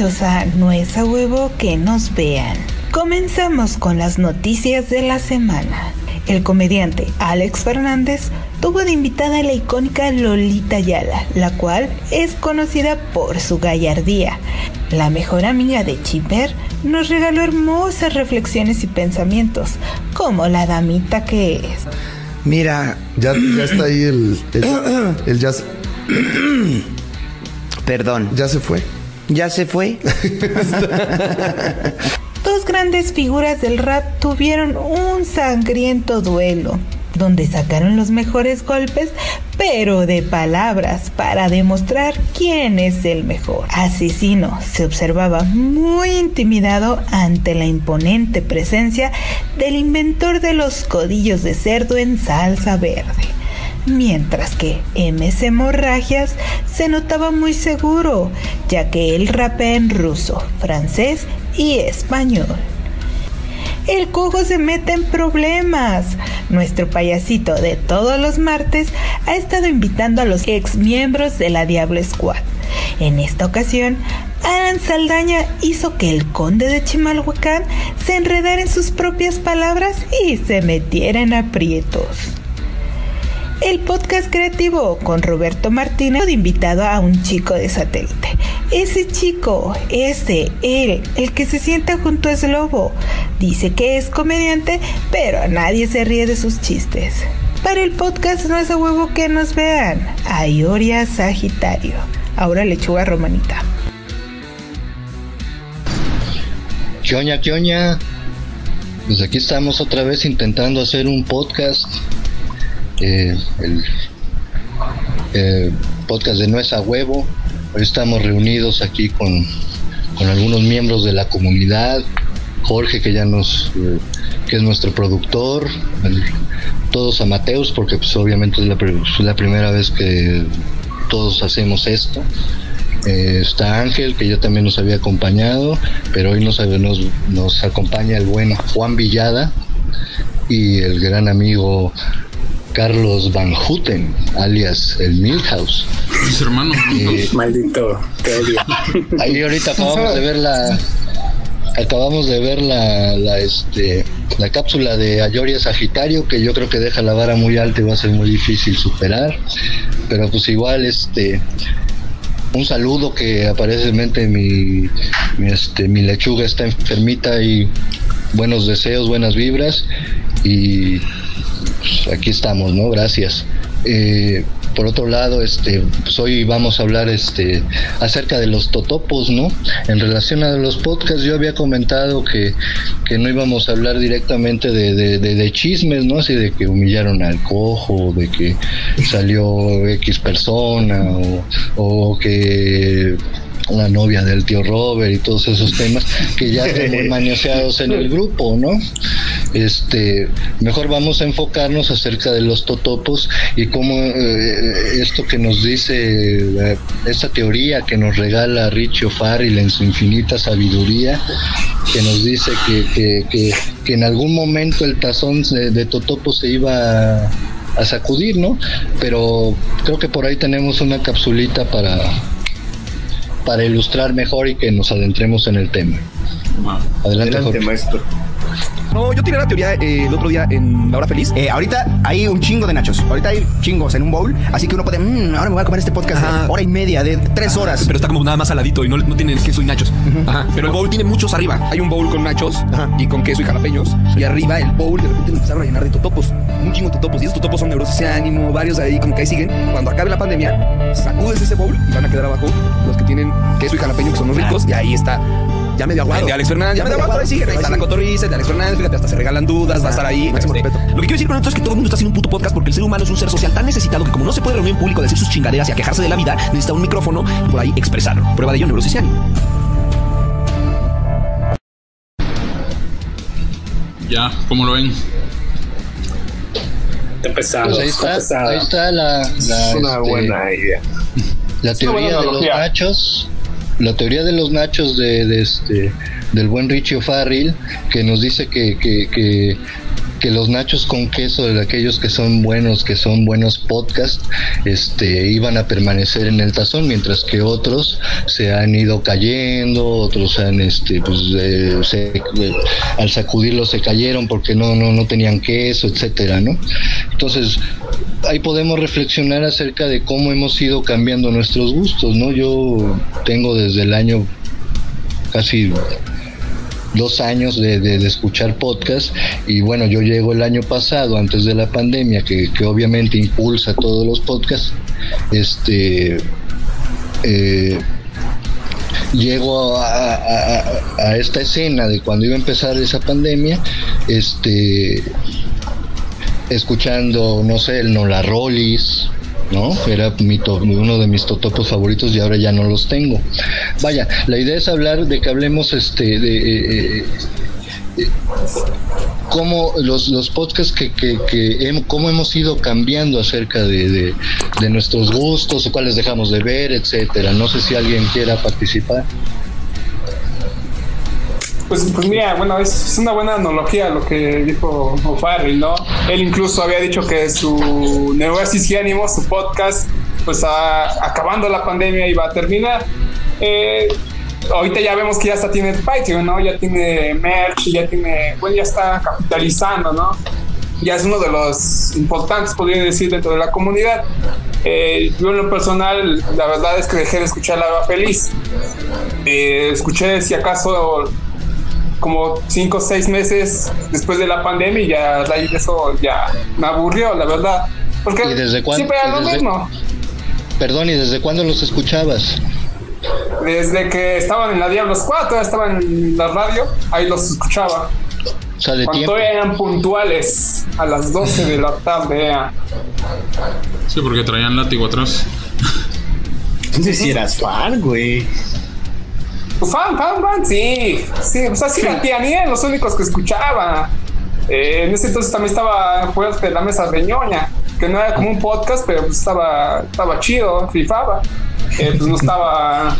Bienvenidos a Nuez a Huevo que nos vean. Comenzamos con las noticias de la semana. El comediante Alex Fernández tuvo de invitada a la icónica Lolita Ayala, la cual es conocida por su gallardía. La mejor amiga de Chipper nos regaló hermosas reflexiones y pensamientos, como la damita que es. Mira, Ya, ya está ahí el. el, el ya, se- perdón, ya se fue. ¿Ya se fue? Dos grandes figuras del rap tuvieron un sangriento duelo, donde sacaron los mejores golpes, pero de palabras, para demostrar quién es el mejor. Asesino se observaba muy intimidado ante la imponente presencia del inventor de los codillos de cerdo en salsa verde. Mientras que MC Hemorragias se notaba muy seguro, ya que él rapea en ruso, francés y español. El cojo se mete en problemas. Nuestro payasito de todos los martes ha estado invitando a los ex miembros de la Diablo Squad. En esta ocasión, Alan Saldaña hizo que el conde de Chimalhuacán se enredara en sus propias palabras y se metiera en aprietos. El podcast creativo con Roberto Martínez de invitado a un chico de satélite. Ese chico, ese, él, el que se sienta junto a Slobo, dice que es comediante, pero a nadie se ríe de sus chistes. Para el podcast no es a huevo que nos vean. Aioria Sagitario. Ahora lechuga romanita. ¿Qué oña, qué oña? Pues aquí estamos otra vez intentando hacer un podcast. Eh, el eh, podcast de Nuez a Huevo. Hoy estamos reunidos aquí con, con algunos miembros de la comunidad. Jorge, que ya nos. eh, que es nuestro productor. el- todos amateos, porque pues obviamente es la, pri- es la primera vez que todos hacemos esto. Está Ángel, que ya también nos había acompañado, pero hoy nos, nos, nos acompaña el buen Juan Villada y el gran amigo Carlos Van Houten, alias el Milhouse. Mis hermanos. Eh, Maldito, te odio. ahí ahorita acabamos de ver la acabamos de ver la, la este la cápsula de Ayoria Sagitario que yo creo que deja la vara muy alta y va a ser muy difícil superar pero pues igual este un saludo que aparentemente mi, mi, este mi lechuga está enfermita y buenos deseos buenas vibras y pues, aquí estamos no gracias Eh, por otro lado, este, pues hoy vamos a hablar este, acerca de los totopos, ¿no? En relación a los podcasts, yo había comentado que, que no íbamos a hablar directamente de, de, de- de chismes, ¿no? Así de que humillaron al cojo, de que salió X persona, o, o que la novia del tío Robert y todos esos temas que ya están muy manoseados en el grupo, ¿no? Este, mejor vamos a enfocarnos acerca de los totopos y cómo eh, esto que nos dice, eh, esta teoría que nos regala Richie O'Farrill en su infinita sabiduría, que nos dice que, que, que, que en algún momento el tazón de, de totopos se iba a, a sacudir, ¿no? Pero creo que por ahí tenemos una capsulita para para ilustrar mejor y que nos adentremos en el tema. Adelante, Adelante, Jorge. maestro. No, yo tiré la teoría eh, el otro día en La Hora Feliz. Eh, ahorita hay un chingo de nachos. Ahorita hay chingos en un bowl. Así que uno puede. "Mm, ahora me voy a comer este podcast Ajá. de hora y media, de tres horas. Pero está como nada más saladito y no, no tiene queso y nachos. Ajá. Pero el bowl tiene muchos arriba. Hay un bowl con nachos y con queso y jalapeños. Y arriba el bowl de repente lo empezaron a llenar de totopos. Un chingo de totopos. Y esos totopos son neurosis de ánimo, varios ahí como que ahí siguen. Cuando acabe la pandemia, sacudes ese bowl y van a quedar abajo los que tienen queso y jalapeño que son los ricos. Y ahí está. Ya medio aguado. De Alex Fernández, ya medio aguado. Ahí sigue. Ahí está la cotorriza de Alex Fernández. Fíjate, hasta se regalan dudas, va a estar ahí. Máximo Este, respeto. Lo que quiero decir con esto es que todo el mundo está haciendo un puto podcast porque el ser humano es un ser social tan necesitado que como no se puede reunir en público a decir sus chingaderas y a quejarse de la vida, necesita un micrófono y por ahí expresarlo. Prueba de ello, ánimo. Ya, ¿cómo lo ven? Está pesado. Pues ahí está ahí está la, la, es una este, buena idea. la teoría buena de los analogía. La teoría de los nachos de, de este del buen Richie O'Farrill, que nos dice que, que, que que los nachos con queso de aquellos que son buenos, que son buenos podcasts, este, iban a permanecer en el tazón, mientras que otros se han ido cayendo, otros han, este, pues, eh, se- eh, al sacudirlos se cayeron porque no, no, no tenían queso, etcétera, ¿no? Entonces, ahí podemos reflexionar acerca de cómo hemos ido cambiando nuestros gustos, ¿no? Yo tengo desde el año casi dos años de, de- escuchar podcast. Y bueno, yo llego el año pasado, antes de la pandemia, que, que obviamente impulsa todos los podcasts, este... eh, llego a- a esta escena de cuando iba a empezar esa pandemia, este escuchando, no sé, el Nola Rollis, ¿no? Era mi to- uno de mis totopos favoritos y ahora ya no los tengo. Vaya, la idea es hablar de que hablemos este de eh, eh, eh, cómo los, los podcasts que, que, que cómo hemos ido cambiando acerca de, de, de nuestros gustos, cuáles dejamos de ver, etcétera. No sé si alguien quiera participar. Pues, pues mira, bueno, es, es una buena analogía lo que dijo O'Farrell, ¿no? Él incluso había dicho que su Neurosis y Ánimo, su podcast, pues a- acabando la pandemia iba a terminar. Eh, ahorita ya vemos que ya hasta tiene Patreon, ¿no? Ya tiene merch, ya tiene, bueno, ya está capitalizando, ¿no? Ya es uno de los importantes, podría decir, dentro de la comunidad. Eh, yo en lo personal, la verdad es que dejé de escuchar La Feliz. Eh, escuché, si acaso, como cinco o seis meses después de la pandemia y ya de eso ya me aburrió, la verdad. Porque ¿Y desde cuándo- siempre era lo desde- mismo. Perdón, ¿y desde cuándo los escuchabas? Desde que estaban en la Diablos 4, estaban en la radio, ahí los escuchaba. O sea, de Cuando eran puntuales, a las 12 de la tarde. era. Sí, porque traían látigo atrás. Entonces si eras fan, güey. Pues fan, fan, fan, sí. Sí, pues así la tía ni eran los únicos que escuchaba. Eh, en ese entonces también estaba fuerte la mesa de ñoña, que no era como un podcast, pero pues estaba, estaba chido, rifaba. Eh, pues no estaba,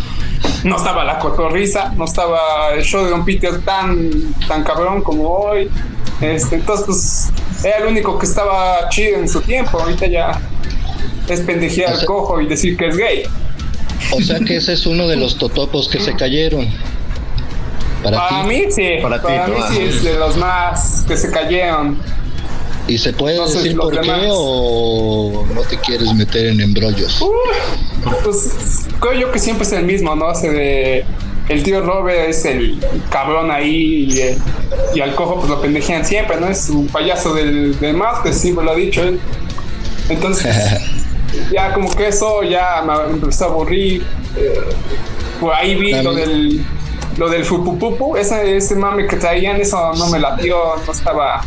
no estaba la cotorriza, no estaba el show de Don Peter tan, tan cabrón como hoy. Este, entonces, pues era el único que estaba chido en su tiempo. Ahorita ya es pendejear al cojo y decir que es gay. O sea que ese es uno de los totopos que se cayeron. Para, Para mí sí, Para para, ti, mí sí es de los más que se cayeron. ¿Y se puede no decir por qué demás. o no te quieres meter en embrollos? Pues creo yo que siempre es el mismo, ¿no? Ese de el tío Robert es el cabrón ahí y, el- y al cojo pues lo pendejean siempre, ¿no? Es un payaso del, del máster, siempre lo ha dicho él. Entonces, ya como que eso ya me empezó a aburrir. Eh, por ahí vi lo del lo del fupupupu, ese, ese mame que traían, eso no me latió, no estaba.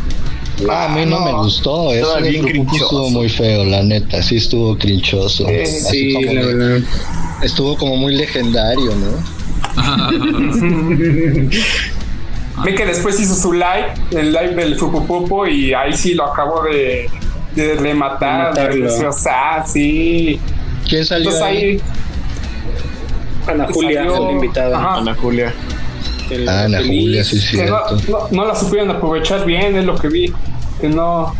Ah, a mí no, me gustó. Eso bien estuvo muy feo, la neta. Sí estuvo crinchoso. Eh, Sí, como la de- verdad. Estuvo como muy legendario, ¿no? Vi que después hizo su live, el live del Fupupupo, y ahí sí lo acabó de, de rematar. De matarlo. de- o sea, sí. ¿Quién salió Entonces ahí? Ana Julia, salió- la invitada. Ajá. Ana Julia. El Ah, Ana feliz. Julia, sí, que no, cierto. no, no la supieron aprovechar bien, es lo que vi. Que no,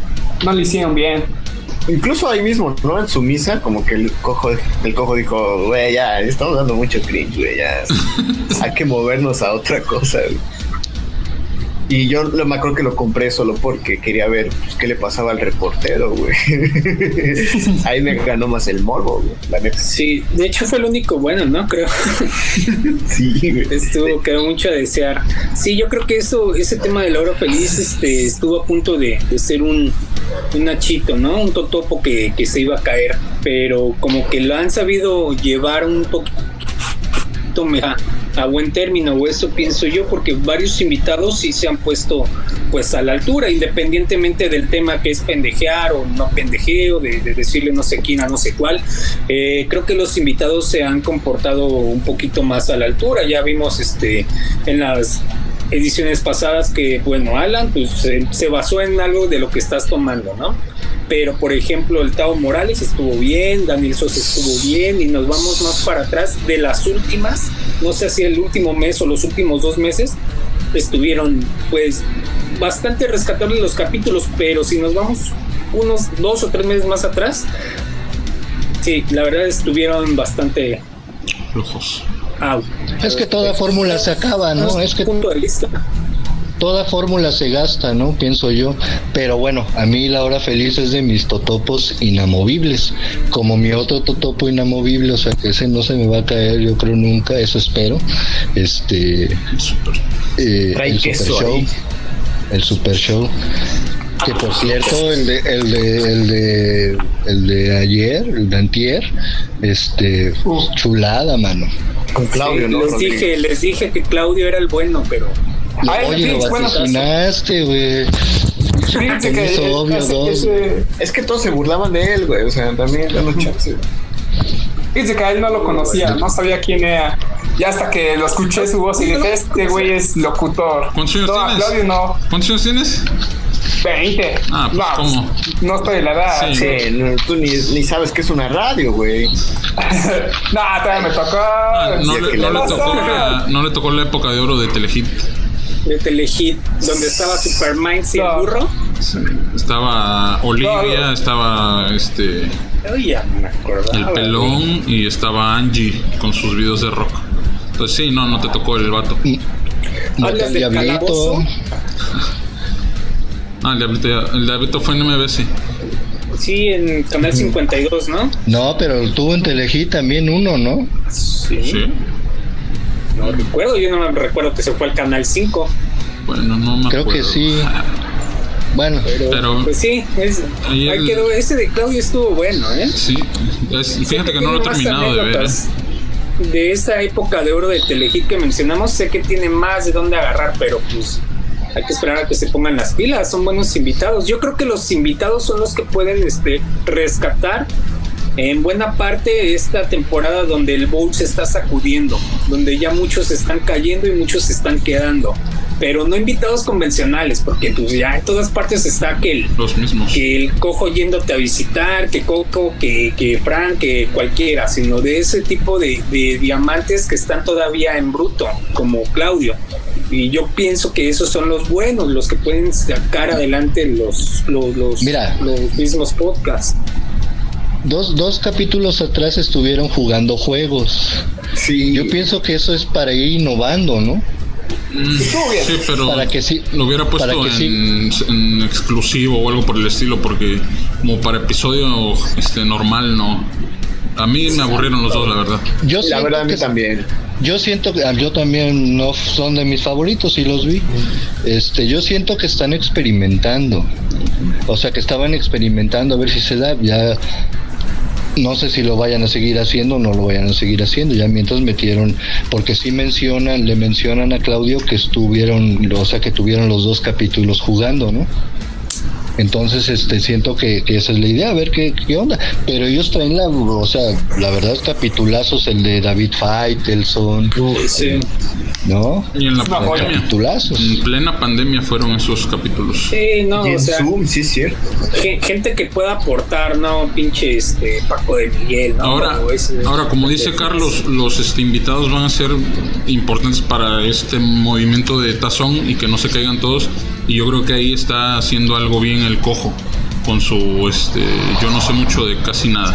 no le hicieron bien. Incluso ahí mismo, ¿no? En su misa, como que el cojo, el cojo dijo, güey, ya, estamos dando mucho cringe, güey, ya. Hay que movernos a otra cosa, güey". Y yo lo- me acuerdo que lo compré solo porque quería ver pues, qué le pasaba al reportero, güey. Ahí me ganó más el morbo, güey. La neta. Sí, de hecho fue el único bueno, ¿no? Creo. Sí, güey. Estuvo, quedó mucho a desear. Sí, yo creo que eso, ese tema del oro feliz, este, estuvo a punto de, de ser un, un nachito, ¿no? Un totopo que, que se iba a caer. Pero como que lo han sabido llevar un poquito me- a, a buen término, o eso pienso yo, porque varios invitados sí se han puesto pues a la altura, independientemente del tema que es pendejear o no pendejeo, de, de decirle no sé quién a no sé cuál. Eh, creo que los invitados se han comportado un poquito más a la altura. Ya vimos este en las ediciones pasadas que, bueno, Alan pues, se basó en algo de lo que estás tomando, ¿no? Pero, por ejemplo, el Tao Morales estuvo bien, Daniel Sosa estuvo bien, y nos vamos más para atrás de las últimas, no sé si el último mes o los últimos dos meses, estuvieron pues bastante rescatable los capítulos, pero si nos vamos unos dos o tres meses más atrás, sí, la verdad estuvieron bastante Flojos. out. Es que toda fórmula se acaba, ¿no? Es que punto de vista. Toda fórmula se gasta, ¿no? Pienso yo. Pero bueno, a mí la hora feliz es de mis totopos inamovibles. Como mi otro totopo inamovible, o sea que ese no se me va a caer, yo creo nunca, eso espero. Este. eh, Trae el queso Super Show. ahí. El Super Show. Que por cierto, el de, el de, el de, el de ayer, el de antier, este, chulada, mano. Con Claudio, Sí, ¿no? les Rodríguez? dije, les dije que Claudio era el bueno, pero Ay, Oye, lo sí, bueno, vaticinaste, güey. Fíjense que Eso, obvio, ese- dos. ese- Es que todos se burlaban de él, güey. O sea, también danos chance. Fíjense que a él no lo conocía, no sabía quién era. Y hasta que lo escuché su voz y dije, este güey es locutor. ¿Cuántos años no, tienes? Claudio no. ¿Cuántos años tienes? 20. Ah, pues, no, ¿cómo? No estoy de la edad. Sí. Sí, no, tú ni, ni sabes que es una radio, güey. no, todavía me tocó. Ah, no, le, no le tocó la, no le tocó la época de oro de Telehit. De Telehit, donde estaba Supermind y el No. burro. Sí. Estaba Olivia, estaba este Ay, ya no me acordaba. el pelón y estaba Angie con sus videos de rock. Entonces sí, no, no te tocó el vato. No ¿Hablas el del diablito. calabozo? Ah, el diablito, el diablito fue en MBS. Sí, en Canal 52, ¿no? No, pero tuvo en Telehit también uno, ¿no? Sí. Sí. No recuerdo, yo no me recuerdo que se fue al Canal 5. Bueno, no me Creo que acuerdo. sí. Bueno, Pero, Pero- pues sí, es, Ahí ahí el- quedó. Ese de Claudio estuvo bueno, ¿eh? Sí, es- fíjate que no lo he terminado de ver. ¿eh? De esa época de oro de Telehit que mencionamos, sé que tiene más de dónde agarrar, pero pues hay que esperar a que se pongan las pilas. Son buenos invitados. Yo creo que los invitados son los que pueden este, rescatar en buena parte esta temporada donde el bowl se está sacudiendo, donde ya muchos están cayendo y muchos se están quedando. Pero no invitados convencionales, porque pues ya en todas partes está que el, Los mismos. que el cojo yéndote a visitar, que Coco, que, que Frank, que cualquiera, sino de ese tipo de, de diamantes que están todavía en bruto, como Claudio. Y yo pienso que esos son los buenos, los que pueden sacar adelante los, los, los, Mira. los mismos podcasts. Dos, dos capítulos atrás estuvieron jugando juegos. Sí. Yo pienso que eso es para ir innovando, ¿no? Mm, Sí, pero Para que sí- lo hubiera puesto para que en, en exclusivo o algo por el estilo, porque como para episodio este normal no. A mí me aburrieron los dos, la verdad. Yo La siento verdad, a mí que- también. Yo siento que yo también no son de mis favoritos y los vi. Este, yo siento que están experimentando. O sea, que estaban experimentando a ver si se da. Ya no sé si lo vayan a seguir haciendo o no lo vayan a seguir haciendo. Ya mientras metieron, porque sí mencionan, le mencionan a Claudio que estuvieron, o sea, que tuvieron los dos capítulos jugando, ¿no? Entonces, este, siento que, que esa es la idea, a ver qué, qué onda. Pero ellos traen la, o sea, la verdad, capitulazos, el de David Faitelson, Sí. ¿no? Y en la pandemia. Capitulazos. En plena pandemia fueron esos capítulos. Sí, no, Y en o sea, Zoom, sí es cierto. gen- gente que pueda aportar, no, pinche este Paco de Miguel, ¿no? Ahora, ese- ahora como dice Carlos, los este, invitados van a ser importantes para este movimiento de tazón y que no se caigan todos. Y yo creo que ahí está haciendo algo bien el cojo con su, este, yo no sé mucho de casi nada,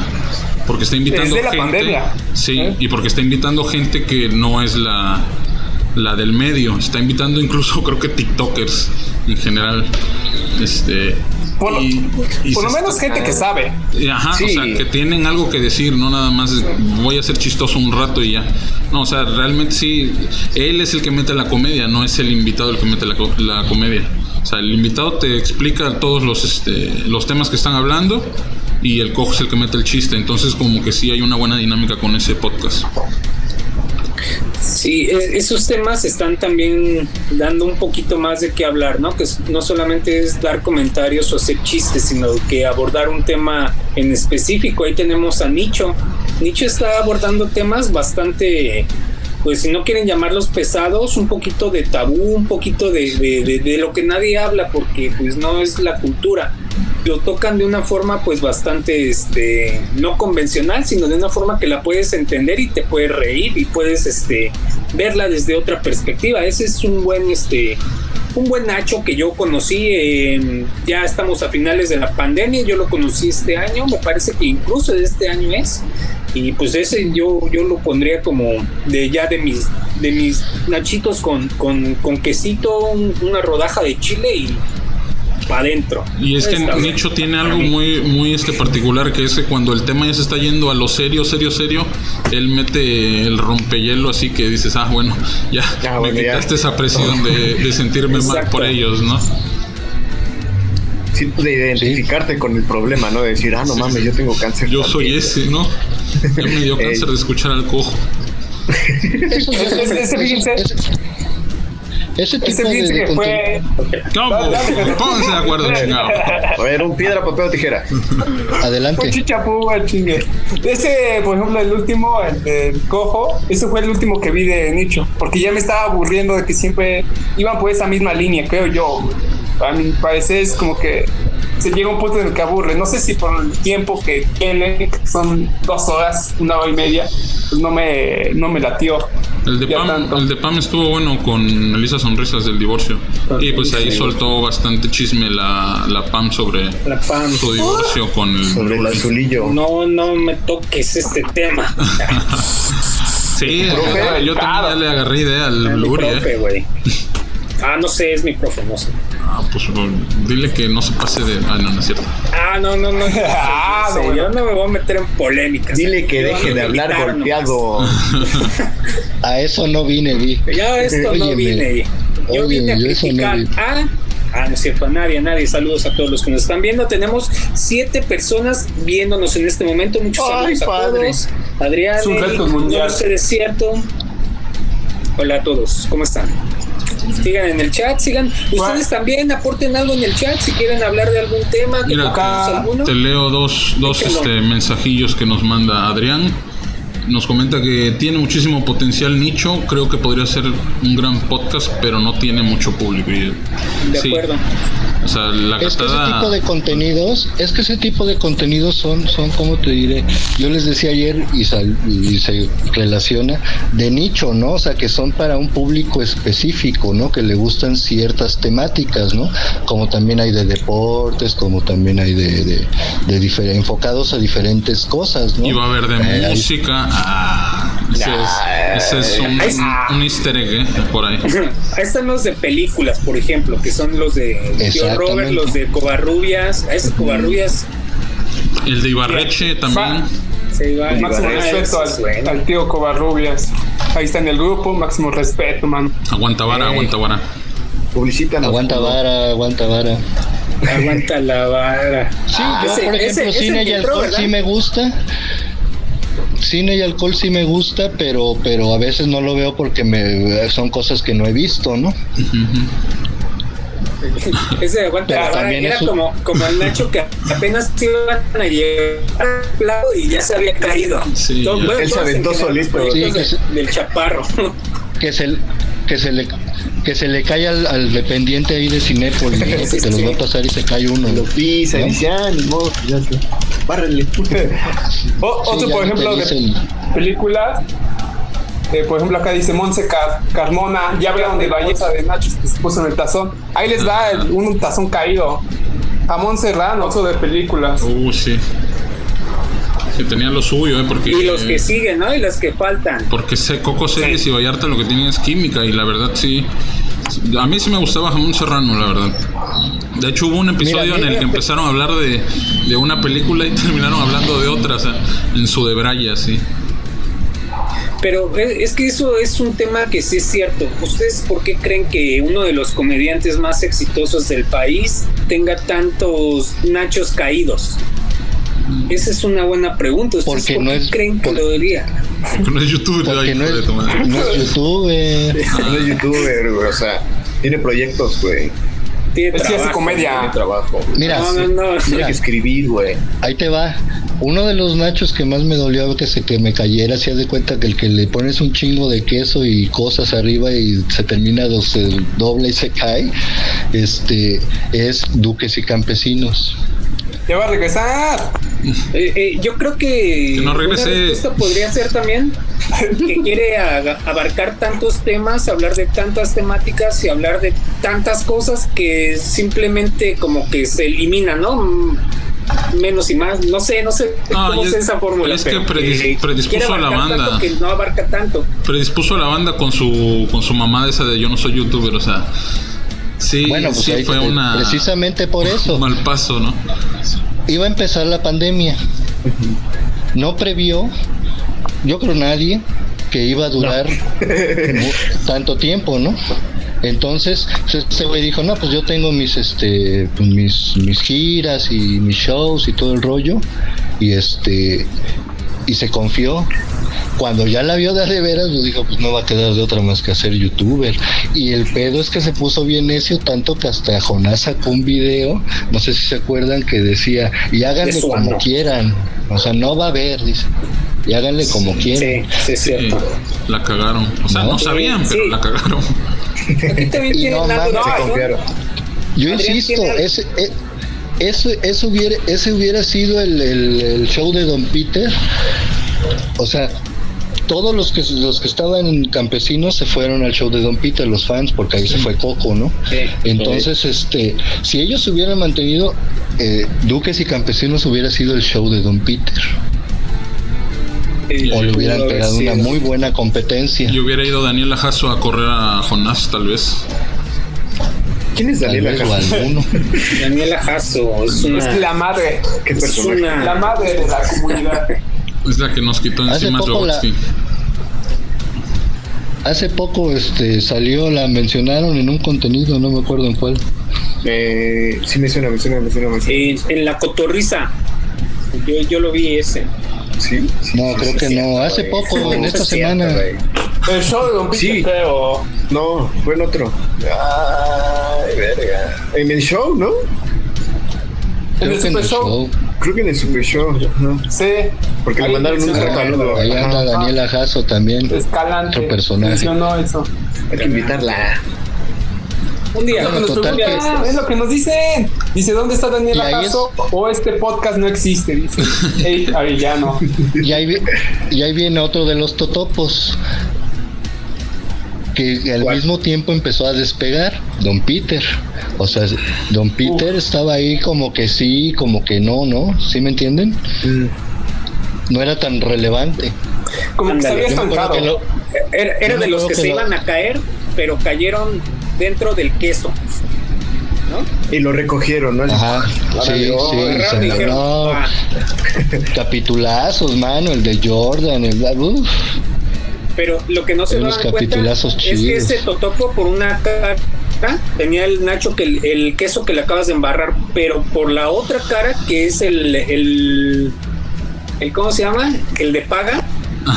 porque está invitando Desde la gente, pandemia. sí, ¿Eh? y porque está invitando gente que no es la la del medio, está invitando incluso creo que TikTokers en general, este. Por lo, y- y por lo menos está- gente que sabe. Ajá, Sí. o sea, que tienen algo que decir, no nada más voy a ser chistoso un rato y ya. No, o sea, realmente sí, él es el que mete la comedia, no es el invitado el que mete la, la comedia. O sea, el invitado te explica todos los, este, los temas que están hablando y el cojo es el que mete el chiste. Entonces, como que sí hay una buena dinámica con ese podcast. Sí, e- esos temas están también dando un poquito más de qué hablar, ¿no? Que no solamente es dar comentarios o hacer chistes, sino que abordar un tema en específico. Ahí tenemos a Nicho. Nicho está abordando temas bastante, pues si no quieren llamarlos pesados, un poquito de tabú, un poquito de, de- de- lo que nadie habla, porque pues no es la cultura. Lo tocan de una forma pues bastante este no convencional sino de una forma que la puedes entender y te puedes reír y puedes este verla desde otra perspectiva. Ese es un buen este un buen Nacho que yo conocí, ya estamos a finales de la pandemia, yo lo conocí este año, me parece que incluso de este año es, y pues ese yo, yo lo pondría como de ya de mis, de mis nachitos con, con, con quesito, un- una rodaja de chile y para adentro. Y es que. Nicho tiene algo muy, muy este particular, que es que cuando el tema ya se está yendo a lo serio, serio, serio, él mete el rompehielo así que dices, ah, bueno, ya, Ya, me bueno, ya. quitaste esa presión de, de sentirme mal por ellos, ¿no? Sí, de identificarte con el problema, ¿no? De decir, ah, no mames, yo tengo cáncer. Yo también. soy ese, ¿no? Ya me dio cáncer de escuchar al cojo. Eso fíjense, ese- tipo ese de, fíjense de que fue. No, pónganse de acuerdo, chingado. A ver, un piedra, papel o tijera. Adelante. chichapú al chingue. Ese, por ejemplo, el último, el del cojo, ese fue el último que vi de Nicho. Porque ya me estaba aburriendo de que siempre iban por esa misma línea, creo yo. A mi parecer es como que se llega a un punto en el que aburre. No sé si por el tiempo que tiene, que son dos horas, una hora y media, pues no me, no me latió. El de, Pam, tanto. el de Pam estuvo bueno con Elisa Sonrisas del divorcio. Y pues ahí soltó bastante chisme la, la Pam sobre La Pam. su divorcio con el... Sobre el azulillo. No, no me toques este tema. Sí, Profe, yo también le agarré idea al mi Luri, profe, ¿eh? Ah, no sé, es mi profe, no sé. Ah, pues dile que no se pase de... Ah, no, no es cierto. Ah, no, no, no. Ah, no yo no me voy a meter en polémicas. Dile que Yo deje de hablar golpeado. A eso no vine, vi. nomás. Ya esto no Óyeme, vine. Yo vine a óyeme, yo eso no criticar vi. a... Ah, no es cierto, a nadie, a nadie. Saludos a todos los que nos están viendo. Tenemos siete personas viéndonos en este momento. Muchos Ay, saludos a padre. todos. Adrián, Es un reto mundial. no sé desierto. Hola a todos, ¿cómo están? Sigan en el chat, sigan. Ustedes también aporten algo en el chat si quieren hablar de algún tema. que Mira, toquemos te, alguno. te leo dos, dos este, mensajillos que nos manda Adrián. Nos comenta que tiene muchísimo potencial nicho, creo que podría ser un gran podcast, pero no tiene mucho público. Y, De sí, acuerdo. O sea, la Es que ese tipo de contenidos, es que ese tipo de contenidos son, son como te diré, yo les decía ayer y, sal- y se relaciona de nicho, ¿no? O sea, que son para un público específico, ¿no? Que le gustan ciertas temáticas, ¿no? Como también hay de deportes, como también hay de, de, enfocados a diferentes cosas, ¿no? Y va a haber de Eh, hay- música. Ah, ese es, ese es un, un easter egg, ¿eh? Por ahí. Ahí están los de películas, por ejemplo, que son los de Tío Robert, los de Covarrubias. Ese Covarrubias El de Ibarreche también. Máximo respeto ese es al, tío Covarrubias. Ahí está en el grupo, máximo respeto, mano. Aguanta vara, Eh. aguanta vara. Publicítanos. Aguanta vara, aguanta vara. Aguanta la vara. Sí, Ah, yo ese- por ejemplo, ese- ese cine y alcohol ¿verdad? sí me gusta. Cine y alcohol sí me gusta, pero pero a veces no lo veo porque me son cosas que no he visto, ¿no? Ese de aguanta también era es un- como, como el Nacho que apenas se iban a llevar al plato y ya se había caído. Sí, Todo- ya. bueno, Él se aventó solito. Sí, del chaparro. Que se que se le que se le cae al, al dependiente ahí de Cinépolis, ¿no? que te los va a pasar y se cae uno. Lo pisa y ¿No? dice, ah, ni modo, ya se. Bárrenle. O- Sí, otro, ya por ejemplo, de películas. eh, por ejemplo, acá dice Monse Car- Carmona. Ya hablaron de belleza de Nachos que se puso en el tazón. Ahí les da el- un, un tazón caído. A Montserrat, otro de películas. Uh, sí. Que tenía lo suyo, ¿eh? Porque, y los que siguen, ¿no? Y los que faltan. porque sé, Coco Series y Vallarta lo que tienen es química y la verdad sí. A mí sí me gustaba Jamón Serrano, la verdad. De hecho hubo un episodio en el que empezaron a hablar de, de una película y terminaron hablando de otra, o sea, en su debraya, sí. Pero es es que eso es un tema que sí es cierto. ¿Ustedes por qué creen que uno de los comediantes más exitosos del país tenga tantos nachos caídos? Esa es una buena pregunta. ¿Ustedes Porque por no qué es- creen que por- lo diría? Porque no es youtuber, Porque no es, no es youtuber. No es youtuber, güey. O sea, tiene proyectos, güey. Tiene Él sí hace trabajo. comedia. Tiene trabajo. Mira, No, no, no. Tiene que escribir, güey. Ahí te va. Uno de los nachos que más me dolió que se que me cayera, si haz de cuenta que el que le pones un chingo de queso y cosas arriba y se termina, se dobla y se cae, este, es Duques y Campesinos. Ya va a regresar. Eh, eh, yo creo que, Que no respuesta podría ser también que quiere abarcar tantos temas, hablar de tantas temáticas y hablar de tantas cosas que simplemente como que se elimina, ¿no? Mm, Menos y más, no sé, no sé No, cómo es es- esa fórmula. es que predispuso a la banda. Que no abarca tanto. Predispuso a la banda con su con su mamá esa de yo no soy youtuber, o sea. Sí, Bueno, pues sí ahí- fue una precisamente por eso. un mal paso, ¿no? Iba a empezar la pandemia. No previó, yo creo nadie, que iba a durar tanto tiempo, ¿no? Entonces, pues, este güey dijo, no, pues yo tengo mis, este, pues, mis, mis giras y mis shows y todo el rollo, y este, y se confió. Cuando ya la vio de de veras, pues dijo, pues no va a quedar de otra más que hacer youtuber. Y el pedo es que se puso bien necio, tanto que hasta Jonás sacó un video, no sé si se acuerdan, que decía, y háganle como quieran. O sea, no va a haber, dice. Y háganle como quieran. Sí, sí, es cierto. la cagaron. O sea, no, No, sabían, pero sí. la cagaron. Aquí también Y tienen no de Se confiaron. Yo Adrián insisto, tiene- ese, e- eso, eso hubiera, ese hubiera sido el, el- el show de Don Peter. O sea, todos los que los que estaban en campesinos se fueron al show de Don Peter, los fans, porque ahí se fue Coco, ¿no? Sí. Entonces, este, si ellos se hubieran mantenido, eh, Duques y Campesinos hubiera sido el show de Don Peter. Sí, O le hubieran pegado una muy buena competencia. Y hubiera ido Daniel Ajazo a correr a Jonás, tal vez. ¿Quién es Daniela vez, o Caso? alguno. Daniela Jasso es una, Es la madre. ¿Qué es personaje? una- La madre de la comunidad. Es la que nos quitó encima la-. Hace poco este salió, la mencionaron en un contenido, no me acuerdo en cuál. Eh, sí, me suena, me suena, me suena, me suena. en, en la cotorriza. Yo, yo lo vi ese. Sí, sí, No, sí, creo sí, que sí. no. Hace poco, en esta semana. güey. El show de Don Peter, Sí. creo. No, fue en otro. Ay, verga. En el show, ¿no? En el Super Show. show. Creo que en el Super Show. ajá. Sí. Porque le mandaron un saludo. Ahí anda. Daniela Jasso también. Escalante. Otro personaje. Eso. Hay que invitarla. Un día. Es lo que nos total que- es lo que nos dicen. Dice, ¿dónde está Daniel Y ahí Acaso? O este podcast no existe, dice. Ey, Arellano. Y ahí, vi- y ahí viene otro de los totopos. Que al ¿Cuál? mismo tiempo empezó a despegar, Don Peter. O sea, Don Peter estaba ahí como que sí, como que no, ¿no? ¿Sí me entienden? No era tan relevante. Como que se había estancado. que lo- Era, de los que, que se lo- iban a caer, pero cayeron dentro del queso. ¿No? Y lo recogieron, ¿no? Ajá, sí, Dios, sí, se- dijeron, no, "Ah". capitulazos, mano, el de Jordan, el uf, Pero lo que no se unos cuenta es que ese totopo por una cara tenía el nacho que el, el queso que le acabas de embarrar, pero por la otra cara que es el el, el ¿cómo se llama? El de paga.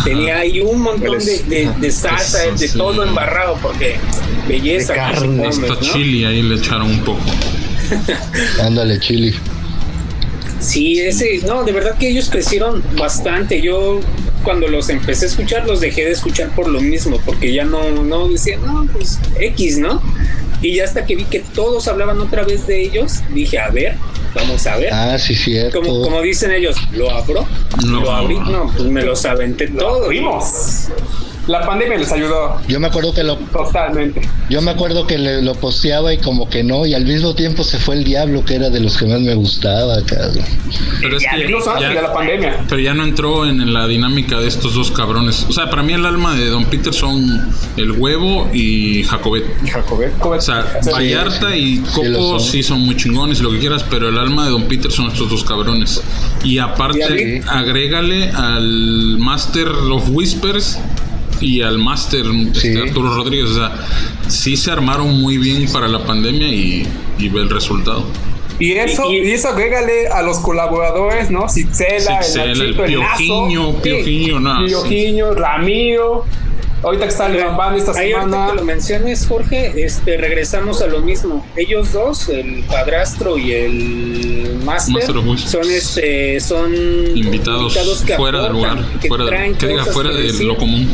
Tenía ahí un montón de, de, de salsa, Eso, de sí. todo embarrado, porque belleza. De carne, come, Hasta ¿no? chili ahí le echaron un poco. ándale, chili. Sí, ese, no, de verdad que ellos crecieron bastante. Yo cuando los empecé a escuchar, los dejé de escuchar por lo mismo, porque ya no, no decía, no, pues X, ¿no? Y ya hasta que vi que todos hablaban otra vez de ellos, dije, a ver, vamos a ver. Ah, sí, cierto. Como, como dicen ellos, ¿lo abro? Lo ¿Lo abrí? No, pues me los aventé Lo todos. La pandemia les ayudó Yo me acuerdo que lo, totalmente. yo me acuerdo que le- lo posteaba y como que no, y al mismo tiempo se fue el diablo, que era de los que más me gustaba, cabrón. Pero es que incluso antes ya- de la pandemia. pero ya no entró en la dinámica de estos dos cabrones. O sea, para mí el alma de Don Peter son el huevo y Jacobet. Jacobet. O sea, Vallarta y sí Coco sí son muy chingones, lo que quieras, pero el alma de Don Peter son estos dos cabrones. Y aparte, Y agrégale al Master of Whispers y al Master este, Sí. Arturo Rodríguez. O sea, sí se armaron muy bien para la pandemia y, y ve el resultado. Y eso, Y- y- y, eso agrégale a los colaboradores, ¿no? Cixela, Cixela, el el Nachito, el Piojiño, Nazo. Piojiño, no, sí. Piojiño, Ramiro. Ahorita que está levantando esta Ahí ahorita semana. que lo menciones, Jorge, este, regresamos a lo mismo. Ellos dos, el padrastro y el máster, son este, son Invitados, que fuera del lugar, que fuera de, que diga fuera que de lo común.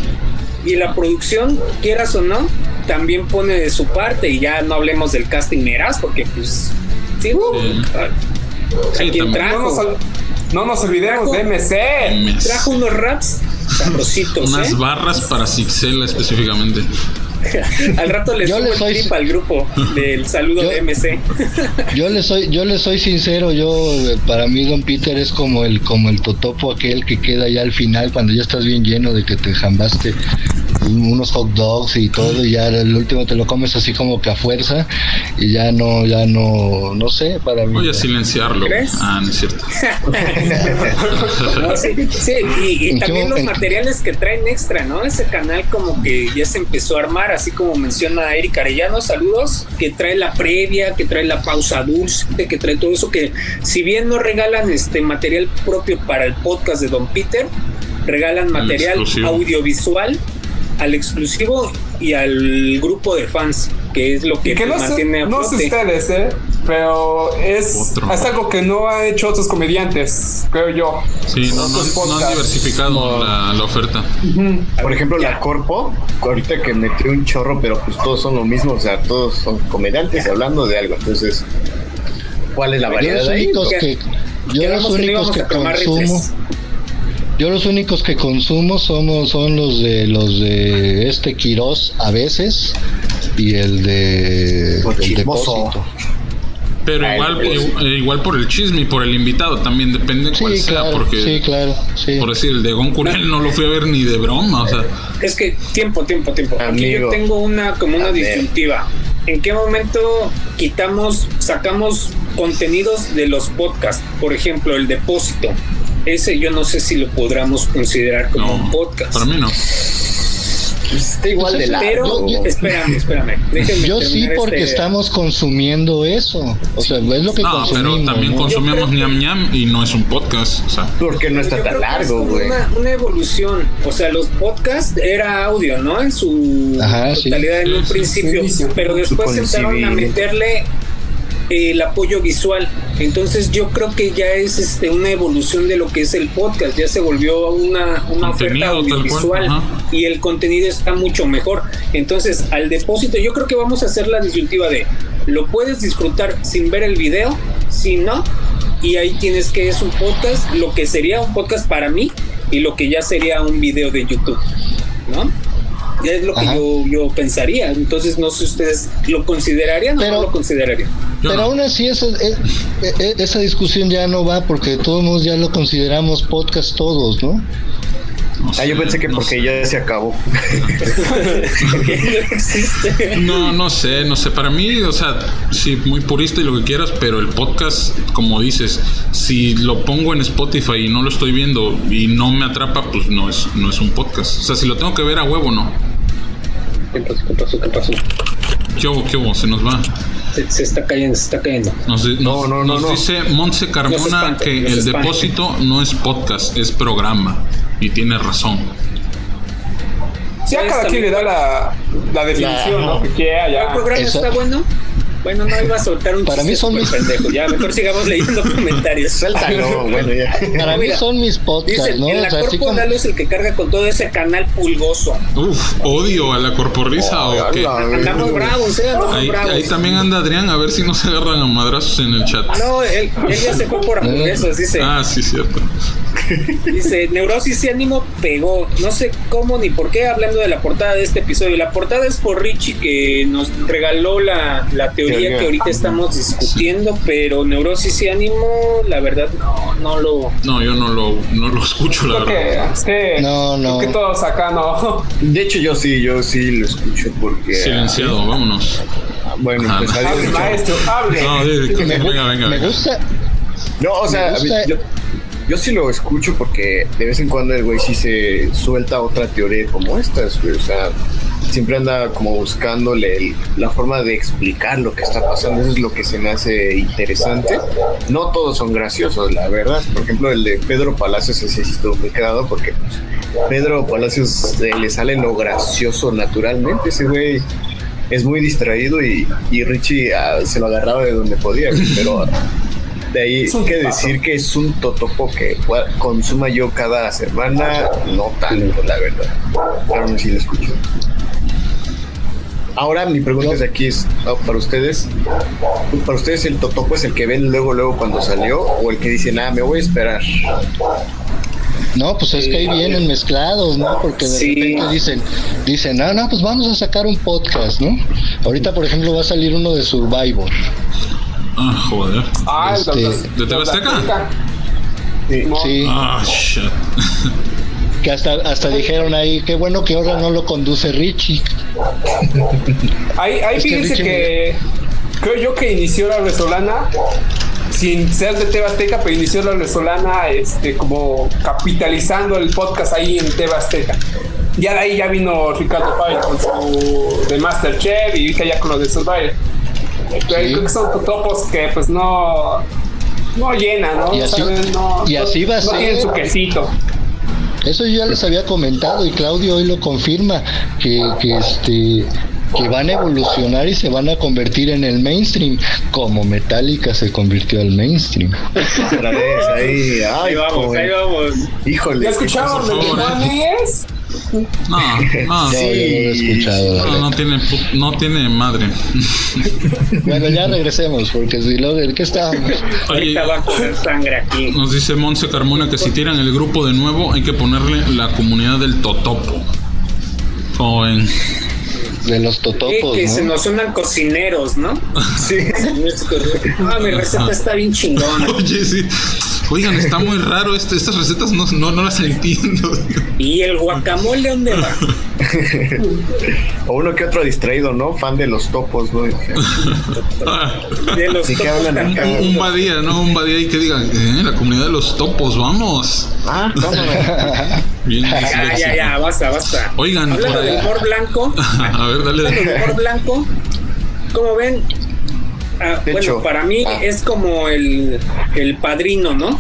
Y la producción, quieras o no, también pone de su parte y ya no hablemos del casting Meraz porque pues sí, Sí. Sí, ¿Quién también. No nos, trajo? no nos olvidemos de MC. Trajo unos raps sabrositos, Unas ¿eh? barras para Sixela específicamente. Al rato le Yo subo le el soy- clip al grupo del saludo Yo- de MC. Yo le soy, yo le soy sincero, yo eh, para mí Don Peter es como el, como el totopo aquel que queda ya al final cuando ya estás bien lleno de que te jambaste unos hot dogs y todo y ya el último te lo comes así como que a fuerza y ya no, ya no, no sé, para mí. Voy a silenciarlo. ¿Crees? Ah, no es cierto. No, sí, sí, y, y ¿En qué también los materiales que traen extra, ¿no? Ese canal como que ya se empezó a armar, así como menciona Eric Arellano, saludos, que trae la previa, que trae la pausa dulce, que trae todo eso, que si bien no regalan este material propio para el podcast de Don Peter, regalan material audiovisual al exclusivo y al grupo de fans, que es lo que que no sé, mantiene a no sé flote. ustedes, ¿eh? Pero es, es algo que no han hecho otros comediantes, creo yo. Sí, no, no, no han diversificado la, la oferta. Por ejemplo, la Corpo, ahorita que metió un chorro, pero pues todos son lo mismo, o sea, todos son comediantes hablando de algo. Entonces, ¿cuál es la Yo variedad los ahí? únicos Ya- que, yo los que únicos que a tomar consumo, rifles. Yo los únicos que consumo somos son los de los de este Quirós a veces y el de Por el depósito. Pero igual, pues. igual, eh, igual por el chisme y por el invitado también, depende cuál Sí, sea, claro, porque sí, claro, sí. por decir, el de Gon Curiel no lo fui a ver ni de broma, o sea, Es que tiempo, tiempo, tiempo. Aquí yo Amigo. tengo una como una A ver. disyuntiva. ¿En qué momento quitamos, sacamos contenidos de los podcasts? Por ejemplo, el depósito. Ese yo no sé si lo podamos considerar como un podcast. para mí no. Pues está igual de Pero, largo. yo- espérame, espérame. déjenme Yo sí porque este- estamos consumiendo eso. O sea, es lo que No, consumimos. pero también ¿no? consumimos ñam ñam y no es un podcast, o sea, Porque no está Yo tan largo, güey. Una, una evolución. O sea, los podcasts era audio, ¿no? En su Ajá, sí. totalidad en un Sí, sí. principio. Pero después empezaron a meterle el apoyo visual. Entonces yo creo que ya es este una evolución de lo que es el podcast. Ya se volvió una, una oferta cual, audiovisual y el contenido está mucho mejor. Entonces, al depósito, yo creo que vamos a hacer la disyuntiva de lo puedes disfrutar sin ver el video, si no, y ahí tienes que es un podcast, lo que sería un podcast para mí y lo que ya sería un video de YouTube, ¿no? Es lo que yo, yo pensaría. Entonces, no sé ustedes lo considerarían o no lo considerarían. Yo Pero no. aún así esa, eh, eh, esa discusión ya no va porque todos modos ya lo consideramos podcast todos, ¿no? No Ah, yo sé, pensé que no porque sé. ya se acabó. Porque no existe. No, no sé, no sé. Para mí, o sea, sí, muy purista y lo que quieras, pero el podcast, como dices, si lo pongo en Spotify y no lo estoy viendo y no me atrapa, pues no es, no es un podcast. O sea, si lo tengo que ver a huevo, no. ¿Qué pasó? ¿Qué pasó? ¿Qué pasó? ¿Qué hubo? ¿Qué hubo? Se nos va. Se, se está cayendo, se está cayendo. Nos, nos- No, no, no, nos no. dice Montse Carmona espante, que el espante. depósito no es podcast, es programa. Y tiene razón. Ya Sí, cada quien le da la, la definición. ¿no? Que quiera, ¿El ya. programa Eso- está bueno? Bueno, no iba a soltar un Para chiste mí son súper mis- pendejo. Ya, mejor sigamos leyendo comentarios. Suéltalo, bueno, ya. Para mí son mis podcasts, Dice, ¿no? el O sea, actor como... Lalo es el que carga con todo ese canal pulgoso. Uf, odio a la corporrisa o qué. Andamos bravos, ¿eh? Andamos Ahí, bravos. ahí también anda Adrián, a ver si no se agarran a madrazos en el chat. No, él, él ya se fue por hamburguesas, dice. Ah, sí, cierto. Dice, Neurosis y Ánimo pegó. No sé cómo ni por qué, hablando de la portada de este episodio. La portada es por Richie, que nos regaló la, la teoría Teoría. que ahorita estamos discutiendo, pero Neurosis y Ánimo, la verdad, no, no lo... No, yo no lo, no lo escucho, la verdad. que, sí, No, no. que todos acá no. De hecho, yo sí, yo sí lo escucho porque. Silenciado, vámonos. ah, Bueno, pues Ah, Hable, adiós. maestro, hable. No, de- Me, venga, venga, me gusta, No, o sea, gusta- yo, yo sí lo escucho porque de vez en cuando el güey sí se suelta otra teoría como estas, güey. O sea, siempre anda como buscándole el- la forma de explicar lo que está pasando. Eso es lo que se me hace interesante. No todos son graciosos, la verdad. Por ejemplo, el de Pedro Palacios, ese sí estuvo muy quedado porque Pedro Palacios eh, le sale lo gracioso naturalmente. Ese güey es muy distraído y, y Richie ah, se lo agarraba de donde podía, pero de ahí que decir que es un totopo que consuma yo cada semana, no tanto, la verdad. Pero aún sí lo escucho. Ahora mi pregunta es aquí es ah, para ustedes. ¿Para ustedes el totopo es el que ven luego luego cuando salió o el que dice, nada, me voy a esperar? No, pues es que ahí vienen mezclados, ¿no? Porque de Sí. repente dicen, dicen, no, no, pues vamos a sacar un podcast, ¿no? Ahorita, por ejemplo, va a salir uno de Survivor. Ah, joder. Ah, Este, ¿de TV Azteca? No. Sí, Ah, shit. que hasta, hasta dijeron ahí, qué bueno que ahora no lo conduce Richie. Ahí, ahí fíjense Richie- que creo yo que inició la Resolana sin ser de Teba Azteca, pero inició la Resolana este, como capitalizando el podcast ahí en Teba Azteca. Ya de ahí ya vino Ricardo Páez con su de Masterchef y ahorita ya con lo de Survivor. Pero ahí Sí. creo que son topos que pues no no llenan, ¿no? Y así- ¿Saben? no, y no- así va a no ser. tienen su quesito. Eso yo ya les había comentado y Claudio hoy lo confirma, que, que este que van a evolucionar y se van a convertir en el mainstream, como Metallica se convirtió al mainstream. Otra vez, ahí, ay, Ahí vamos, ahí vamos. Híjole. ¿Ya escucharon por No, no. No, yo no lo he escuchado. No, no tiene, no tiene madre. Bueno, ya regresemos, porque si lo del que estábamos. Oye, Ahorita va a correr sangre aquí. nos dice Monse Carmona que si tiran el grupo de nuevo hay que ponerle la comunidad del Totopo. Como ven. De los totopos, que se ¿no? nos suenan cocineros, ¿no? Sí. Ah, mi receta está bien chingona. Oye, sí. Oigan, está muy raro. Este, estas recetas no, no, no las entiendo. ¿Y el guacamole dónde va? O uno que otro distraído, ¿no? Fan de los topos, ¿no? Ah, De los Sí, que topos hablan acá. tan- un badía, ¿no? Un badía y que digan, eh, la comunidad de los topos, vamos. Ah. Bien, Ya, ya, disléxico. ya, basta, basta. Oigan, por Hablando ahí. del humor blanco, A ver, dale. hablando del humor blanco, como ven, ah, bueno, hecho, para mí ah. es como el, el padrino, ¿no?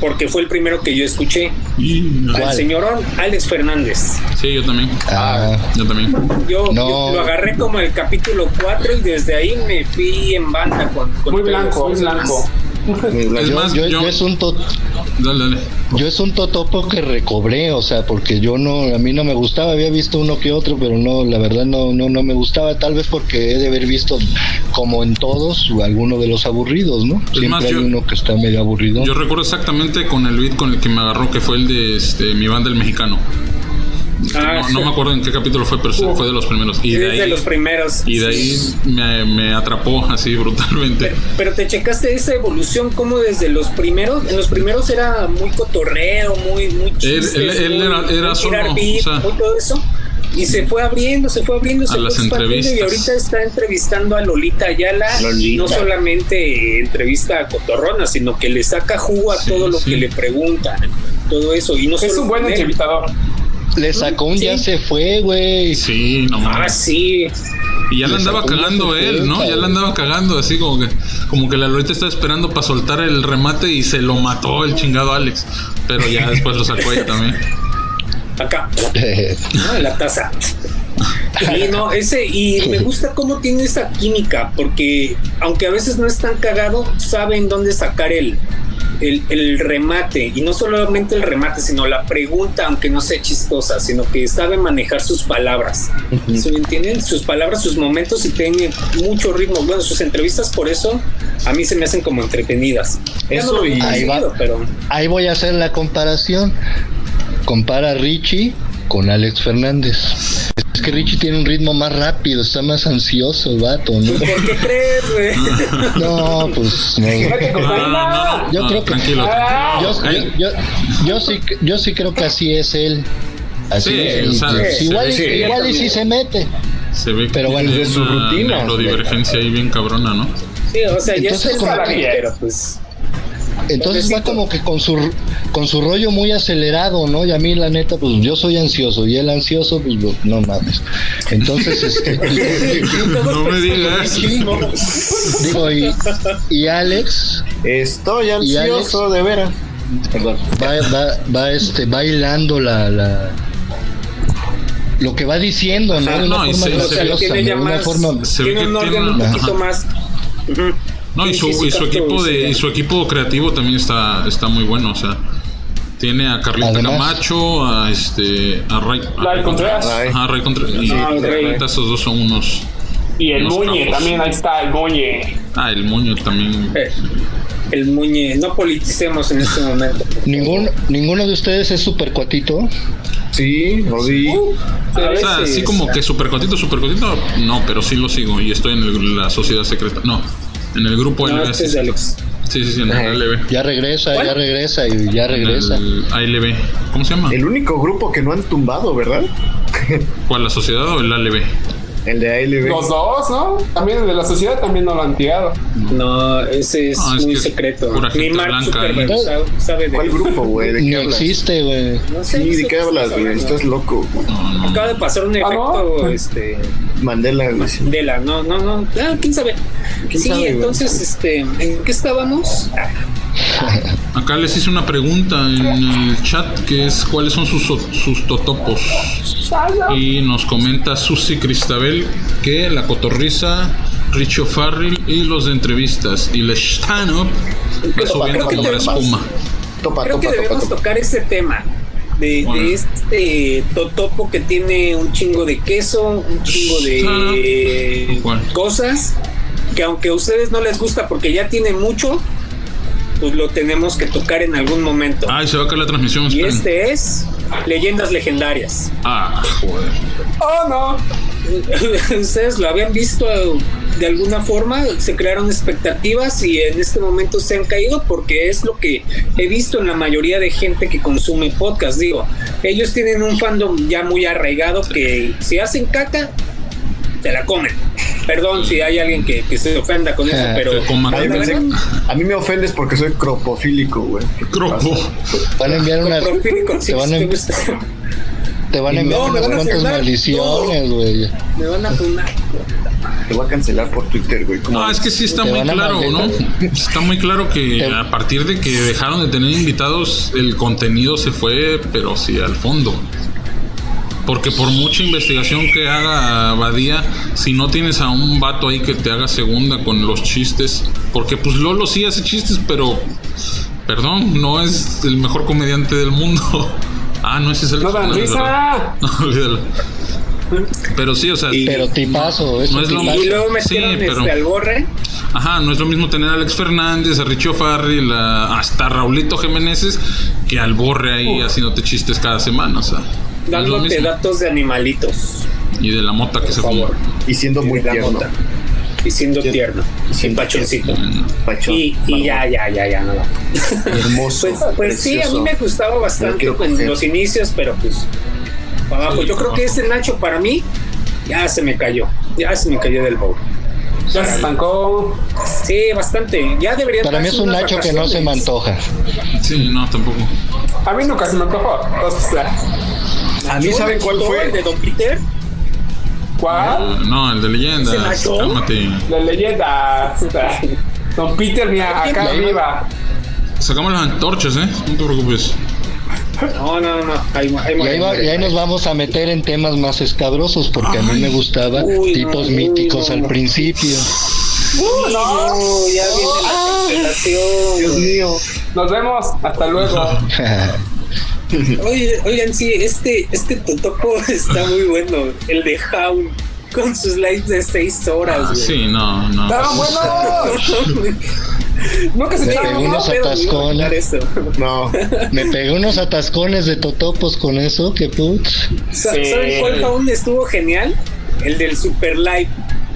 Porque fue el primero que yo escuché. Al ¿Cuál? señorón Alex Fernández. Sí, yo también. Ah, Yo también. Yo, No. yo lo agarré como el capítulo 4 y desde ahí me fui en banda con, con Muy blanco, muy blanco. Es yo, más, yo- yo- yo es un tot- Dale, dale. yo es un totopo que recobré, o sea, porque yo no, a mí no me gustaba, había visto uno que otro, pero no, la verdad no, no, no me gustaba, tal vez porque he de haber visto, como en todos, alguno de los aburridos, ¿no? Siempre más, hay yo- uno que está medio aburrido. Yo recuerdo exactamente con el beat con el que me agarró, que fue el de este, mi banda el mexicano. Ah, no, sí. no me acuerdo en qué capítulo fue, pero fue de los primeros. Y de Es de ahí, los primeros. y de ahí me, me atrapó así brutalmente. Pero, pero te checaste esa evolución como desde los primeros, en los primeros era muy cotorreo, muy, muy chistes, él- él muy- era- era muy solo, tirar beat, o sea- muy todo eso. Y se fue abriendo, se fue abriendo, se A fue las entrevistas. y ahorita está entrevistando a Lolita Ayala. Lolita. No solamente entrevista a Cotorrona, sino que le saca jugo a Sí, todo lo sí. que le preguntan, todo eso. Y no Es un buen entrevistador. Le sacó un Sí. ya se fue, güey. Sí, no Ah, sí. Y ya la Le andaba cagando él, fue, ¿no? Ya la cabrón. andaba cagando así como que como que la Lorita estaba esperando para soltar el remate y se lo mató el chingado Alex. Pero ya después lo sacó ella también. Acá. ¿no? En la taza. Y no, ese, y me gusta cómo tiene esa química, porque aunque a veces no es tan cagado, saben dónde sacar el, el, el remate. Y no solamente el remate, sino la pregunta, aunque no sea chistosa, sino que sabe manejar sus palabras. ¿Sí me entienden? Sus palabras, sus momentos y tiene mucho ritmo. Bueno, sus entrevistas por eso a mí se me hacen como entretenidas. Eso no y- Ahí va. pero Ahí voy a hacer la comparación. Compara a Richie con Alex Fernández. Es que Richie tiene un ritmo más rápido, está más ansioso, el vato, ¿no? ¿por qué crees, güey? No, pues no. Fíjate, No, no, no, no, Yo no, creo que- tranquilo. Ah, Yo, Ay. yo, yo, yo sí, yo sí creo que así es él. Así Sí, es. sí, igual, y- sí. igual y sí se mete. Se ve que Pero bueno, tiene de su rutina. neurodivergencia ahí bien cabrona, ¿no? Sí, o sea, Entonces, que- mí, pero pues. Entonces va como que con su con su rollo muy acelerado, ¿no? Y a mí la neta, pues yo soy ansioso y él ansioso, pues lo- no mames. Entonces, este, No me digas. digo, y, y Alex Estoy ¿Y ansioso de veras. Perdón. va, va, va este, bailando la, la lo que va diciendo, ¿no? Ajá, de una no, forma se- graciosa, tiene un orden tiene- un Ajá. poquito más. Ujú. No, y Sí, su, sí, sí, y su equipo de y su equipo creativo también está está muy bueno, o sea, Tiene a Carlita Camacho, a este. a Ray. Ray Contreras. Ajá, Ray Contreras. Y Ah, esos dos son unos. Y el Unos Muñe, capos. también ahí está el Muñe. Ah, el moño también. Eh, el muñe, no politicemos en este momento. ¿Ningún, ¿Ninguno de ustedes es super cuatito? Sí, lo vi. A O sea, así como que super cotito, super cotito, no, pero sí lo sigo y estoy en el- la sociedad secreta. No, en el grupo No, LB. este Sí, es de Alex. sí, sí, en el ALB. Ya regresa, ya regresa y ya En regresa. el ALB. ¿Cómo se llama? El único grupo que no han tumbado, ¿verdad? ¿Cuál, la sociedad o el ALB? El de ALB. Los dos, ¿no? También el de la sociedad también no lo han tirado. No, ese es No, es muy secreto. pura Ni gente Mark blanca, sabe, de ¿Cuál grupo, güey? ¿De qué Ni hablas? existe, güey. No sé, Sí, no ¿de qué hablas, güey? Estás loco. Acaba de pasar un ¿Ah, efecto, no? este, Mandela, güey. de la, no, no, no, ah, quién sabe. ¿Quién sí, sabe, entonces, este, ¿en qué estábamos? Acá les hice una pregunta en el chat que es cuáles son sus, sus totopos. Y nos comenta Susi Cristabel que la cotorriza, Richo Farrell y los de entrevistas. Y el stand-up está subiendo como la espuma. Topa, Creo que topa, debemos topa. tocar ese tema. De, Bueno. de este totopo que tiene un chingo de queso, un chingo de cosas que aunque a ustedes no les gusta porque ya tiene mucho, pues lo tenemos que tocar en algún momento. Ay, se va a caer la transmisión. y esperen. este es Leyendas Legendarias. Ah, joder. Oh, no. Ustedes lo habían visto de alguna forma, se crearon expectativas y en este momento se han caído porque es lo que he visto en la mayoría de gente que consume podcast. Digo, ellos tienen un fandom ya muy arraigado que si hacen caca, te la comen. Perdón si hay alguien que, que se ofenda con eso, Ah, pero a mí me ofendes porque soy cropofílico, güey. ¿Qué te Cropo. Van a enviar Te van a, sí, te van a enviar no, me unas van a maldiciones, güey. me van a funar. Te voy a cancelar por Twitter, güey. ¿Cómo No, es que sí está muy claro, ¿no? Está muy claro que a partir de que dejaron de tener invitados, el contenido se fue, pero sí al fondo. Porque por mucha investigación que haga Badía, si no tienes a un vato ahí que te haga segunda con los chistes, porque pues Lolo sí hace chistes, pero perdón, no es el mejor comediante del mundo. Ah, no, ese es el No dan risa. No, olvídalo. Pero sí, o sea, Pero tipazo, no un es lo. Y luego Sí, metieron pero- este, al borre. Ajá, no es lo mismo tener a Alex Fernández, a Richo Farrell, a- hasta Raulito Jiménez que al borre ahí haciéndote chistes cada semana, o sea. no Dándote datos de animalitos. Y de la mota que Por se favor. fuma. Y siendo muy de la tierno. mota. Y siendo tierno. Siendo pachoncito. Pachón, Y, ya, ya, ya, ya, no. Hermoso. Pues, pues sí, a mí me gustaba bastante coger. los inicios, pero pues para abajo. Sí, Yo creo que ese Nacho para mí ya se me cayó. Ya se me cayó del bowl. Ya se estancó. Sí, bastante. Ya debería Para mí es un Nacho que no se me antoja. Sí, no, tampoco. A mí nunca se me antojó. O sea, A mí, Yo ¿saben me cuál fue? El de Don Peter. ¿Cuál? No, el de ¿Se leyendas. Cálmate. La leyenda. Don Peter ni acá arriba. Sacamos las antorchas, ¿eh? No te preocupes. No, no, no. Ahí, ahí, Y ahí, va- y ahí nos vamos a meter en temas más escabrosos porque a mí me gustaban Uy, tipos no, míticos uy, al no. principio. Uh, no, ya viene la cancelación. Dios mío. Nos vemos. Hasta luego. Oye, oigan, sí, este, este totopo está muy bueno. El de Hound con sus lives de 6 horas. Ah, güey. sí, no, no. ¡Estaban buenos! Nunca se Me pegó uno. unos atascones. No. Me pegué unos atascones de totopos con eso, que Sí. ¿Saben cuál Hound estuvo genial? El del Super Live.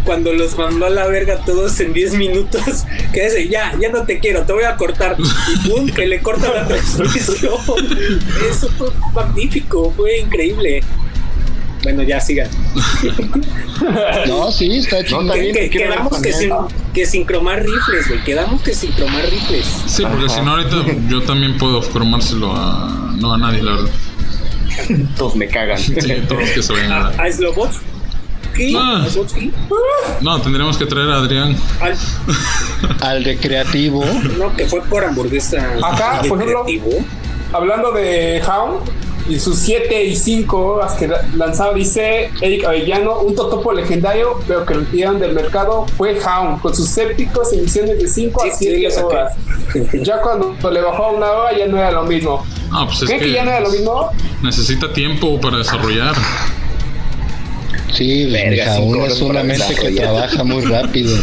Cuando los mandó a la verga todos en 10 minutos, que dice, ya, ya no te quiero, te voy a cortar. Y pum, que le corta la transmisión. Eso fue magnífico, fue increíble. Bueno, ya sigan. No, sí, está chido. No, Que, quedamos que sin, que sin cromar rifles, güey. Quedamos que sin cromar rifles. Sí, porque si no, ahorita yo también puedo cromárselo a. No a nadie, la verdad. Todos me cagan. Sí, todos los que se vayan a A, a Ah. a Slobotsky, No, tendríamos que traer a Adrián. al- Al recreativo. no, que fue por hamburguesa. Acá, por ejemplo. Hablando de Hound, Y sus 7 y 5 horas que la- lanzaba, dice Eric Avellano, un totopo legendario, pero que lo tiraron del mercado fue Hound, con sus sépticos emisiones de 5 Sí, a sí, lo 7 saqué. horas. Ya cuando le bajó a una hora ya no era lo mismo. Ah, pues es ¿Creen que, que ya no era lo mismo? necesita tiempo para desarrollar. Sí, Verga, mija, cinco uno es una mente que trabaja muy rápido.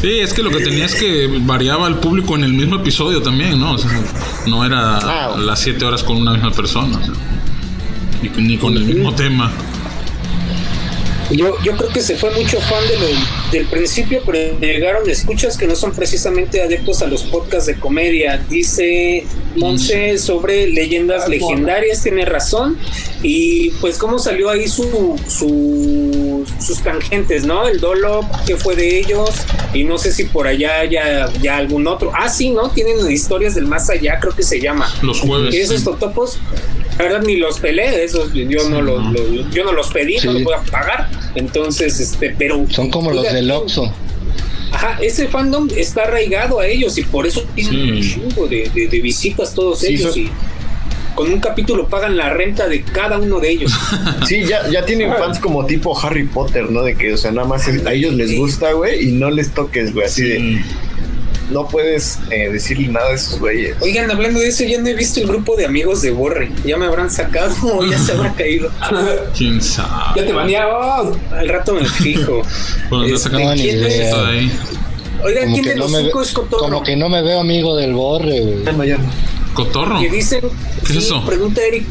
Sí, es que lo que tenía es que variaba el público en el mismo episodio también, ¿no? O sea, no era Ah. las siete horas con una misma persona. o sea, ni, ni con el mismo tema. Yo, yo creo que se fue mucho fan de lo, del principio, pero llegaron escuchas que no son precisamente adeptos a los podcasts de comedia. Dice Monse sobre leyendas legendarias, tiene razón. Y pues cómo salió ahí su, su- sus tangentes, ¿no? El Dolo, que fue de ellos? Y no sé si por allá ya, ya algún otro. Ah, sí, ¿no? Tienen historias del más allá, creo que se llama. Los jueves. Y esos sí. totopos, la verdad ni los peleé, esos yo no los, los- yo no los pedí, Sí. no los voy a pagar. Entonces, este, pero Son como los del Oxxo. Ajá, ese fandom está arraigado a ellos y por eso tienen un chingo de, de- de visitas todos Sí, ellos son- y con un capítulo pagan la renta de cada uno de ellos. Sí, ya, ya tienen fans como tipo Harry Potter, ¿no? De que, o sea, nada más a ellos les gusta, güey, y no les toques, güey. Así de, no puedes eh, decirle nada a esos güeyes. Oigan, hablando de eso, ya no he visto el grupo de amigos de Borre. Ya me habrán sacado o ya se habrá caído. ¿Quién sabe? Ya te baneamos. Al rato me fijo. Bueno, Este, sacando ¿quién ni es? idea de ahí. Oigan, Como ¿quién que, de no los me cinco ve- es Cotorro? como que no me veo amigo del borre, güey. Ya no, ya no. ¿Cotorro? que dicen ¿Qué es eso? pregunta Eric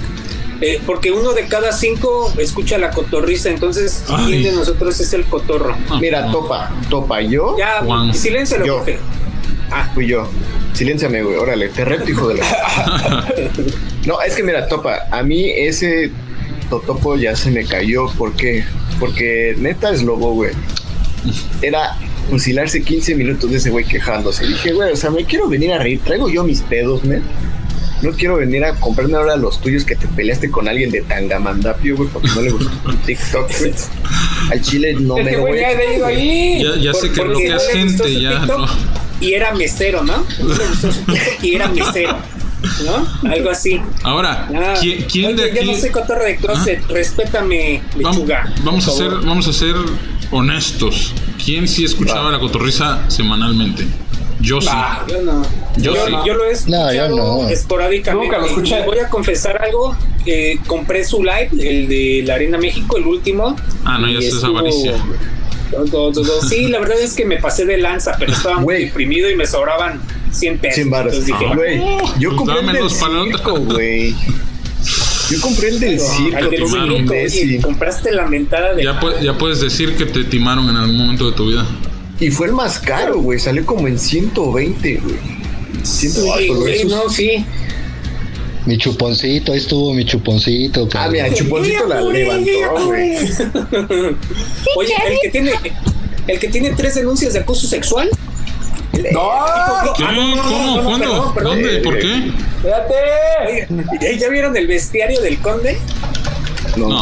eh, porque uno de cada cinco escucha la cotorriza entonces Ay. quién de nosotros es el cotorro Ah, Mira, no. topa, topa, yo ya Juan. silencio Yo. Ah fui yo. Silénciame, güey, órale, te reto, hijo de la. no, es que mira, topa, a mí ese totopo ya se me cayó. ¿Por qué? Porque neta es lobo, güey. Era fusilarse 15 minutos de ese güey quejándose. Dije, güey, o sea, me quiero venir a reír. Traigo yo mis pedos, men. No quiero venir a comprarme ahora los tuyos que te peleaste con alguien de Tangamandapio, güey, porque no le gustó tu TikTok, güey. Al chile no Es me voy ya. Ya, ya sé Por- que lo que no es le gustó gente ya. TikTok No. y era mesero no no y era mesero no algo así Ahora, Ah, ¿quién, quién de oye, aquí? yo no soy cotorro de closet respétame Vamos, lechuga vamos a ser, vamos a ser honestos. ¿Quién sí escuchaba la cotorriza semanalmente? Yo sí. Ah, Yo no. Yo Yo, sí. yo lo he escuchado No, yo no. esporádicamente. Nunca lo escuché. Y Voy a confesar algo. eh, compré su live, el de la Arena México, el último. Ah, no, ya y es avaricia. Sí, la verdad es que me pasé de lanza, pero estaba muy deprimido y me sobraban 100 pesos. 100 baros. Entonces dije, Ah, yo pues compré el del circo, güey. Yo compré el del circo, al del circo, oye, compraste la mentada de. Ya, pu- ya puedes decir que te timaron en algún momento de tu vida. Y fue el más caro, güey. Salió como en 120, güey. 120 Ay, güey, no, sí. Mi chuponcito, ahí estuvo mi chuponcito. Ah, mira, Chuponcito la levantó, güey. Oye, el que tiene. El que tiene tres denuncias de acoso sexual. ¡No! ¿Qué? ¿Cómo? ¿Cuándo? perdón, perdón. ¿Dónde? ¿Por qué? ¡Espérate! ¿Ya vieron el bestiario del conde? No, No.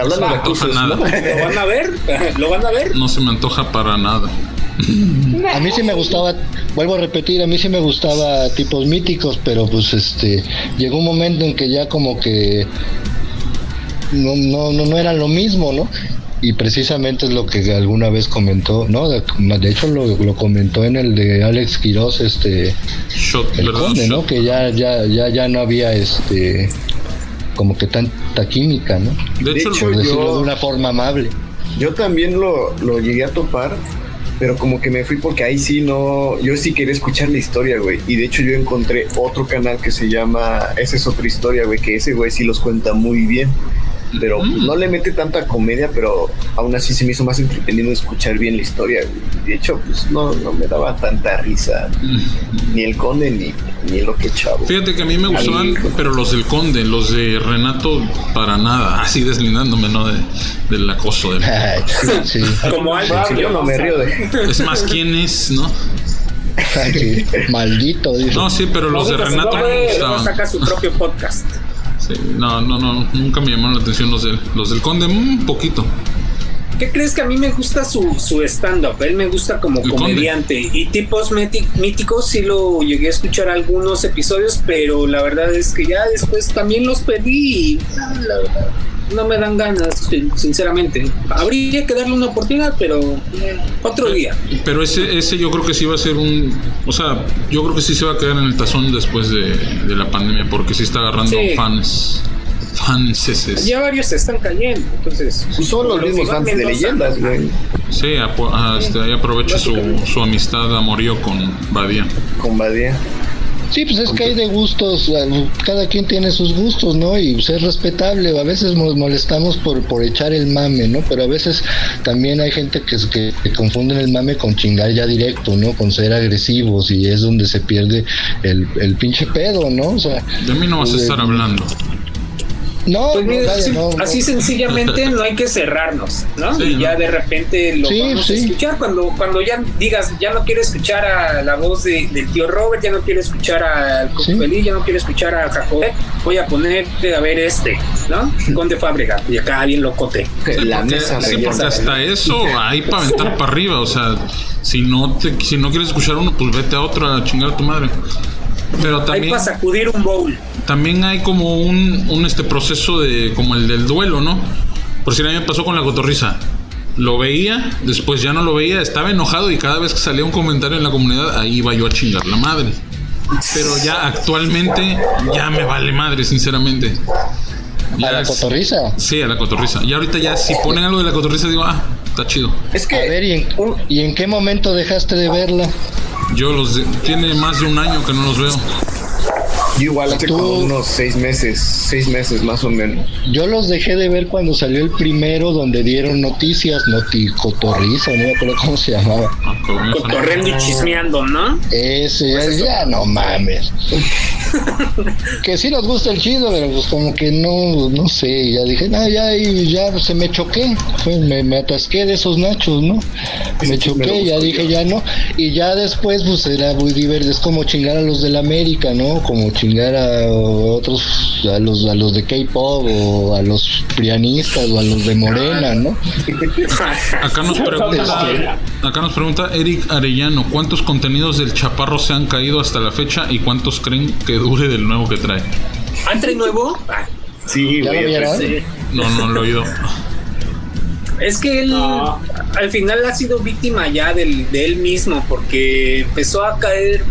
Hablando de No, acusos, nada. ¿no? ¿Lo van a ver? ¿Lo van a ver? No se me antoja para nada. a mí sí me gustaba, vuelvo a repetir, a mí sí me gustaba tipos míticos, pero pues este, llegó un momento en que ya como que no, no, no, no era lo mismo, ¿no? Y precisamente es lo que alguna vez comentó, ¿no? De, de hecho lo, lo comentó en el de Alex Quiroz, este, Shot, el ¿no? Shot. Que ya, ya, ya, ya no había este como que tanta química, ¿no? De De hecho, hecho, Por decirlo yo- de una forma amable. Yo también lo, lo llegué a topar, pero como que me fui porque ahí sí no. Yo sí quería escuchar la historia, güey. Y de hecho, yo encontré otro canal que se llama Esa es otra historia, güey. Que ese güey sí los cuenta muy bien. Pero pues, Mm. no le mete tanta comedia, pero aún así se me hizo más entretenido escuchar bien la historia, güey. De hecho, pues no, no me daba tanta risa. Ni el conde ni, ni el loque chavo. Fíjate que a mí me gustaban, pero los del Conde, los de Renato, para nada. Así deslindándome, ¿no? De, del acoso. del- sí, sí. Como algo. Sí, yo no me río de. Es más, ¿quién es, no? Maldito, dice. No, sí, pero los de Renato me güey, Luego gustaban. saca su propio podcast. Sí, no, no, no, nunca me llamaron la atención los del, los del Conde, un poquito. ¿Qué ¿qué crees que a mí me gusta su, su stand-up? Él me gusta como El Conde. comediante. Y tipos míticos sí lo llegué a escuchar algunos episodios, pero la verdad es que ya después también los perdí y la verdad, no me dan ganas, sin- sinceramente. Habría que darle una oportunidad, pero eh, otro día. Pero ese, ese yo creo que sí va a ser un. O sea, yo creo que sí se va a quedar en el tazón después de, de la pandemia, porque sí está agarrando Sí. fans. Fans. Ya varios se están cayendo, entonces. Son los mismos fans de leyendas, güey. Sí, apo- ah, este, ahí aprovecha su, su amistad amorío con Badía. Con Badía. Sí, pues es que hay de gustos, cada quien tiene sus gustos, ¿no? Y pues es respetable, a veces nos molestamos por, por echar el mame, ¿no? Pero a veces también hay gente que, que, que confunden el mame con chingar ya directo, ¿no? Con ser agresivos y es donde se pierde el, el pinche pedo, ¿no? O sea... De mí no vas a estar hablando. No, Pues mira, vaya, sí, no, no. así sencillamente no hay que cerrarnos, ¿no? Sí, y ya ¿no? de repente lo Sí, vamos sí. a escuchar cuando cuando ya digas, ya no quiero escuchar a la voz de, del tío Robert, ya no quiero escuchar al Sí. Cocubelí, ya no quiero escuchar a Jacobet, voy a poner a ver este, ¿no? Conde Fábrica, y acá bien locote. La Porque- mesa sí, porque hasta eso hay para aventar para arriba. O sea, si no te, si no quieres escuchar uno, pues vete a otro a chingar a tu madre. Pero Hay también, para sacudir un bowl. también hay como un, un este proceso de como el del duelo, ¿no? Por si a mí me pasó con la cotorriza. Lo veía, después ya no lo veía, estaba enojado y cada vez que salía un comentario en la comunidad, ahí iba yo a chingar la madre. Pero ya actualmente ya me vale madre, sinceramente. ¿A Ya la es- cotorriza? Sí, a la cotorriza. Y ahorita ya si ponen algo de la cotorriza digo, ah, está chido. Es A que ver, ¿y en, ¿y en qué momento dejaste de verla? Yo los de- tiene más de un año que no los veo. Yo igual hace Tú- como unos seis meses, seis meses más o menos. Yo los dejé de ver cuando salió el primero donde dieron noticias, Noticotorriza, no me acuerdo cómo se llamaba. Ah, Cotorreando y chismeando, ¿no? Ese, ya, ya no mames. que sí nos gusta el chido, pero pues como que no, no sé, ya dije, no, ya, ya se me choqué, fue, me, me atasqué de esos nachos, ¿no? Me choqué, ya dije, ya no, y ya después pues era muy divertido, es como chingar a los de la América, ¿no? Como chingar a otros, a los, a los de K-pop o a los prianistas o a los de Morena, ¿no? Acá nos pregunta, acá nos pregunta Eric Arellano, ¿cuántos contenidos del Chaparro se han caído hasta la fecha y cuántos creen que dure del nuevo que trae? ¿Entre nuevo? Ah, Sí, ¿Ya lo güey. No, no lo he oído. Es que él No. al final ha sido víctima ya del, de él mismo porque empezó a caer.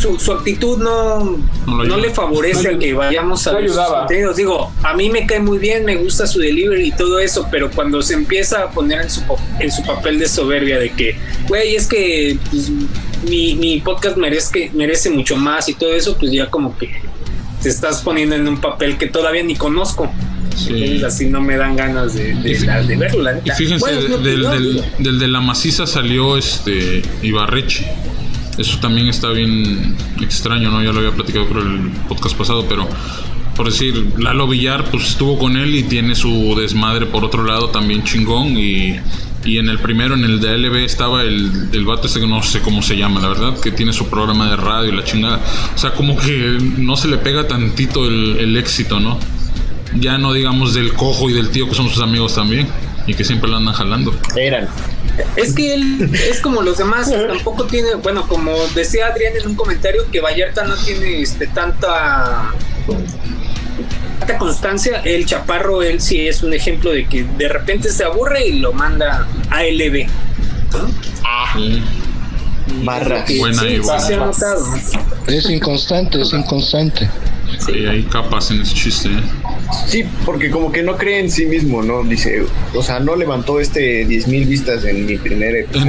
Su, su actitud no, No le favorece No a que vayamos a no ver sus ayudaba. contenidos. Digo, a mí me cae muy bien, me gusta su delivery y todo eso, pero cuando se empieza a poner en su, en su papel de soberbia de que, güey, es que pues, mi, mi podcast merece, merece mucho más y todo eso, pues ya como que te estás poniendo en un papel que todavía ni conozco. Sí. Entonces, así no me dan ganas de, de, Y fí- la- de verlo, la Y neta. fíjense, Bueno, no, del, no, del, digo, del de la maciza salió este Ibarreche. Eso también está bien extraño, ¿no? Ya lo había platicado creo el podcast pasado, pero por decir, Lalo Villar pues estuvo con él y tiene su desmadre por otro lado también chingón y, y en el primero, en el de estaba el, el vato este que no sé cómo se llama, la verdad, que tiene su programa de radio y la chingada. O sea, como que no se le pega tantito el, el éxito, ¿no? Ya no digamos del cojo y del tío que son sus amigos también y que siempre lo andan jalando. Eran. Es que él es como los demás, tampoco tiene, bueno, como decía Adrián en un comentario, que Vallarta no tiene este tanta tanta constancia. El Chaparro, él sí es un ejemplo de que de repente se aburre y lo manda a LB. ¿no? Sí. Barra. Que Buena sí, y sí buena. se ha notado. Es inconstante, es inconstante. Sí, hay capas en ese chiste. ¿eh? Sí, porque como que no cree en sí mismo, ¿no? Dice, o sea, no levantó este 10 mil vistas en mi primer episodio.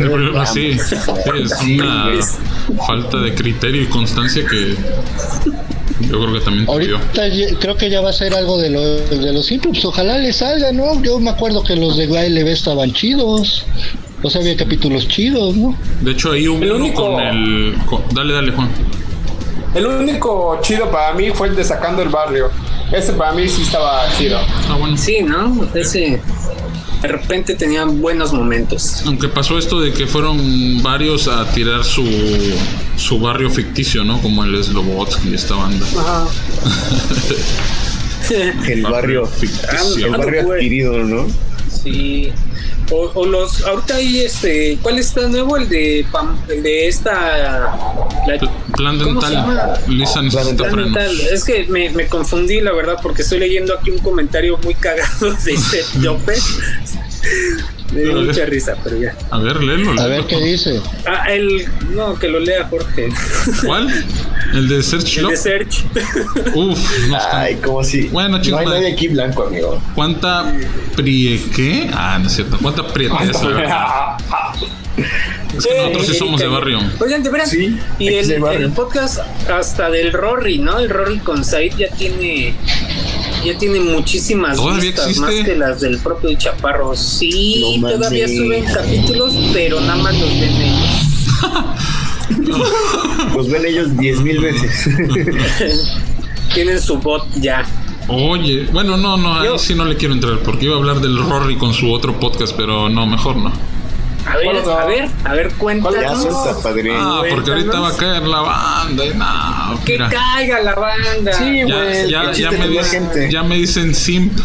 sí, sí, es una falta de criterio y constancia que yo creo que también. Ahorita ya- creo que ya va a ser algo de lo, de los simple, pues ojalá le salga, ¿no? Yo me acuerdo que los de ALB estaban chidos. O sea, había capítulos chidos, ¿no? De hecho, ahí hubo uno único- con el. con- dale, dale, Juan. El único chido para mí fue el de Sacando el Barrio. Ese para mí sí estaba chido. Ah, bueno. Sí, ¿no? Ese de repente tenían buenos momentos. Aunque pasó esto de que fueron varios a tirar su, su barrio ficticio, ¿no? Como el Slobotsky y esta banda. Ajá. El barrio, ficticio. el barrio Ando, güey. adquirido, ¿no? Sí. O, o los, ahorita hay este, ¿cuál está nuevo? El de, Pam- el de esta, la- Plan ¿cómo se dental. Lisa necesita Plan frenos. dental. Es que me, me confundí, la verdad, porque estoy leyendo aquí un comentario muy cagado de Seth López. Me dio mucha risa, pero ya. A ver, léelo. A ver léelo. qué dice. Ah, el, no, que lo lea Jorge. ¿Cuál? ¿El de Search El Lock? de Search. Uf, no está- Ay, como si. Bueno, no chicos, hay madre. nadie aquí blanco, amigo. ¿Cuánta prie qué? Ah, no es cierto. ¿Cuánta prieteza? Es que nosotros sí somos de barrio. Oigan, de veras. Sí, y el, hay el podcast hasta del Rory, ¿no? El Rory con Said ya tiene ya tiene muchísimas ¿Todavía vistas existe? más que las del propio Chaparro. Sí, No todavía mames. suben capítulos, pero nada más los ven ellos. Los ven ellos diez mil veces. Tienen su bot ya. Oye, bueno, no, no, ahí Yo- sí no le quiero entrar porque iba a hablar del Rory con su otro podcast, pero no, mejor no. A ver, ¿Cuál otro? a ver, a ver, ya cuéntanos. suelta, padre. Ah, porque ahorita va a caer la banda y nada. Que mira. caiga la banda. Sí, Ya, güey. ya, ya chiste me dicen, gente. ya me dicen simp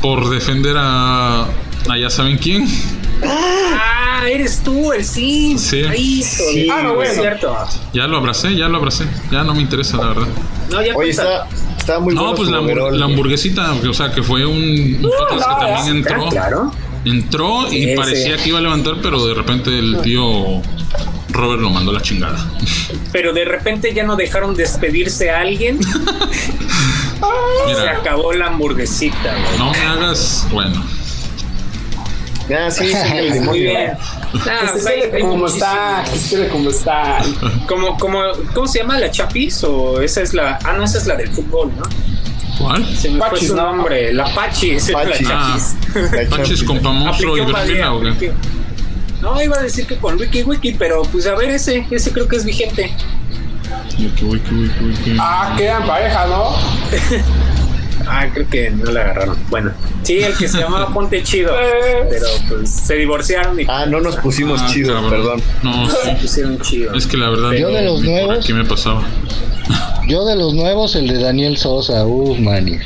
por defender a, a ya saben quién. Ah, eres tú, el sí. Sí. Ahí, Sí, ah, no, es cierto. Ya lo abracé, ya lo abracé. Ya no me interesa, la verdad. No, ya Oye, está, está muy No, bueno pues la, la hamburguesita, o sea, que fue un, un que no, también entró. Ah, claro. Entró y parecía que iba a levantar, pero de repente el tío Robert lo mandó a la chingada. Pero de repente ya no dejaron despedirse a alguien. Se Mira, acabó la hamburguesita, güey. no me hagas. Bueno, Ah, sí, sí, el Muy demonio. bien. Ah, Que pues se hay- quede hay como está, se como está. Como, como, ¿Cómo se llama? ¿La Chapis? ¿O esa es la.? Ah, no, esa es la del fútbol, ¿no? ¿Cuál? Se me fue Pachis, su ¿no? nombre. La Pachi, esa es la. Ah, Chapis. La Paches Champions. con monstruo y Verbena, ¿o qué? No, iba a decir que con Wiki Wiki, pero pues a ver ese, ese creo que es vigente. Wiki, wiki, wiki, wiki. Ah, quedan pareja, ¿no? Ah, creo que no la agarraron. Bueno, sí, el que se llamaba Ponte Chido, pero pues se divorciaron y Ah, no nos pusimos Ah, chidos, cabrón. perdón. No, sí. pusieron chido. Es que la verdad. Yo de los nuevos- Aquí me pasaba. Yo de los nuevos, el de Daniel Sosa. Uf, mani.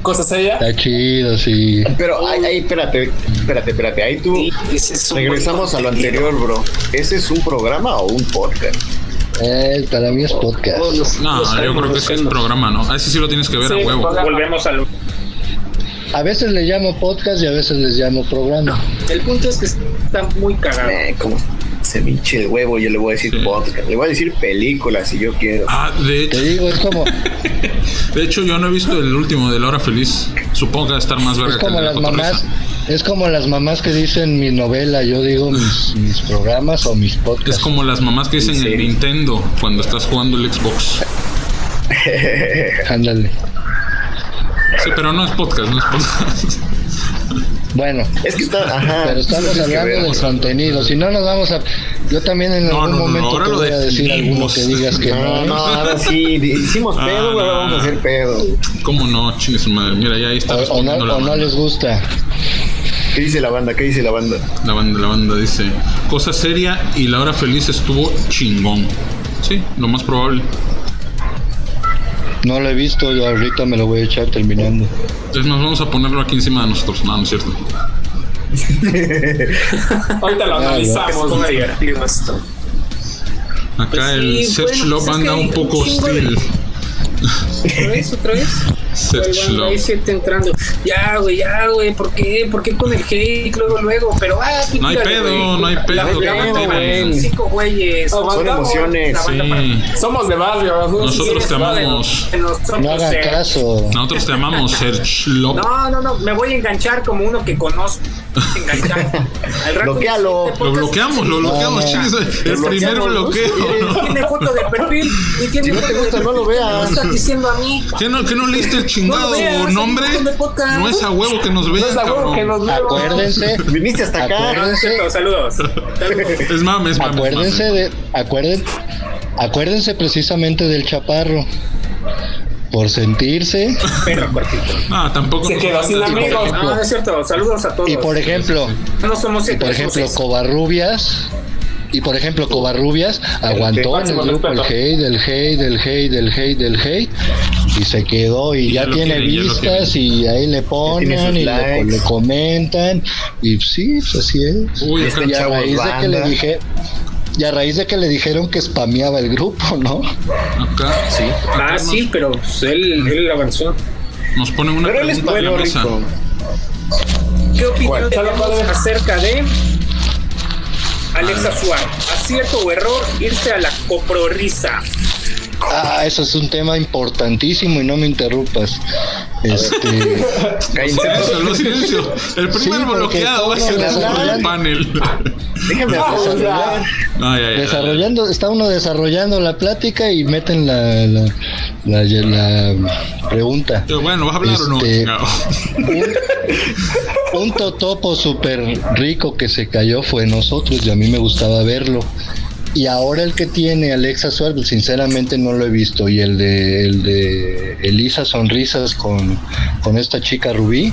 Cosas ella. Está chido, sí. Pero, ahí, ahí, espérate, espérate, espérate. Ahí tú. Sí, ese es un Regresamos a lo anterior, bro. ¿Ese es un programa o un podcast? Eh, para mí es podcast. No, yo creo que sí es conocemos. programa, ¿no? A ese sí lo tienes que ver Sí, a huevo. Volvemos al. A veces le llamo podcast y a veces les llamo programa. El punto es que está muy cagado. Eh, como hinche el huevo, yo le voy a decir Sí. podcast. Le voy a decir película si yo quiero. Ah, de hecho, Te digo, es como, de hecho, yo no he visto el último de La Hora Feliz. Supongo que va a estar más verga es que como de la las mamás, Cotorrisa. es como las mamás que dicen mi novela, yo digo mis, mis programas o mis Es podcasts. como las mamás que dicen ¿En el? Nintendo cuando estás jugando el Xbox. Ándale. Sí, pero no es podcast, no es podcast. Bueno, Es que está, ajá. pero estamos hablando ver. del contenido. Si no nos vamos a, yo también en No, algún no, no, momento ahora te lo voy a decir alguno que digas que no. No, no, ahora sí, di- hicimos Ah, pedo, güey, no. vamos a hacer pedo. ¿Cómo no? Chingue su madre. Mira, ya ahí está O, o no, o no les gusta. ¿Qué dice la banda? ¿Qué dice la banda? La banda, la banda dice, cosa seria y la hora feliz estuvo chingón. Sí, lo más probable. No lo he visto, yo ahorita me lo voy a echar terminando. Es más, vamos a ponerlo aquí encima de nosotros. No, no es cierto. Ahorita lo ya. analizamos. Divertido esto. Acá Pues el sí, Search bueno, Love pues es anda un poco hostil. ¿Otra vez? ¿Otra vez? Search Ahí van, ahí Love. siete entrando. Ya, güey, ya, güey. ¿Por qué? ¿Por qué con el hate luego, luego? Pero, ah, tú No hay tírale, pedo, güey. no hay pedo, La, que banda tiren. son cinco güeyes. Son emociones. La banda Sí, Somos de barrio. ¿no? Nosotros te para- amamos. nosotros, No hagan eh, caso. Nosotros te amamos, Search Love. No, no, no, me voy a enganchar como uno que conozco. Al rato Bloquéalo. este Lo bloqueamos, lo bloqueamos, no. El Lo primer bloqueo. ¿no? tiene foto de perfil, ni tiene Si no te foto de gusta, no lo veas. ¿qué me estás diciendo a mí? ¿Qué no, qué no leíste el chingado No veas, nombre? No es a huevo que nos No vean, es a huevo cabrón. que nos vemos. Acuérdense, Viniste hasta acá. Acuérdense. Saludos. Saludos. Es mames, mames. acuérdense de, acuérden, acuérdense precisamente del chaparro. Por sentirse Perro cortito. No, tampoco. Se quedó sin amigos. No, no es cierto. Saludos a todos. y por ejemplo, no somos y por ejemplo Covarrubias y por ejemplo Covarrubias aguantó en el grupo el hate, el hate, el hate, el hate, el hate y se quedó y, Y ya, ya tiene quieren, ya vistas y ahí le ponen y le, comentan y sí, pues así es. Uy, Este acá- y a chavos raíz de que le dije y a raíz de que le dijeron que spameaba el grupo, ¿no? acá, Sí. acá Ah, nos, sí, pero pues, él, él avanzó. nos ponen una Pero él es rico. ¿Qué opinión tenemos acerca de Alexa Suárez? ¿Acierto o error irse a la coprorisa? Ah, eso es un tema importantísimo y no me interrumpas. Este. Silencio, no, silencio. El primer Sí, bloqueado va a ser hablan. panel. Déjame hablar. Ay, ay, ay. desarrollando, está uno desarrollando la plática y meten la, la, la, la pregunta. Pero Bueno, ¿vas a hablar o no? Este. Un, un totopo súper rico que se cayó fue nosotros y a mí me gustaba verlo. Y ahora el que tiene Alexa Suárez, sinceramente no lo he visto. Y el de, el de Elisa Sonrisas con, con esta chica Rubí,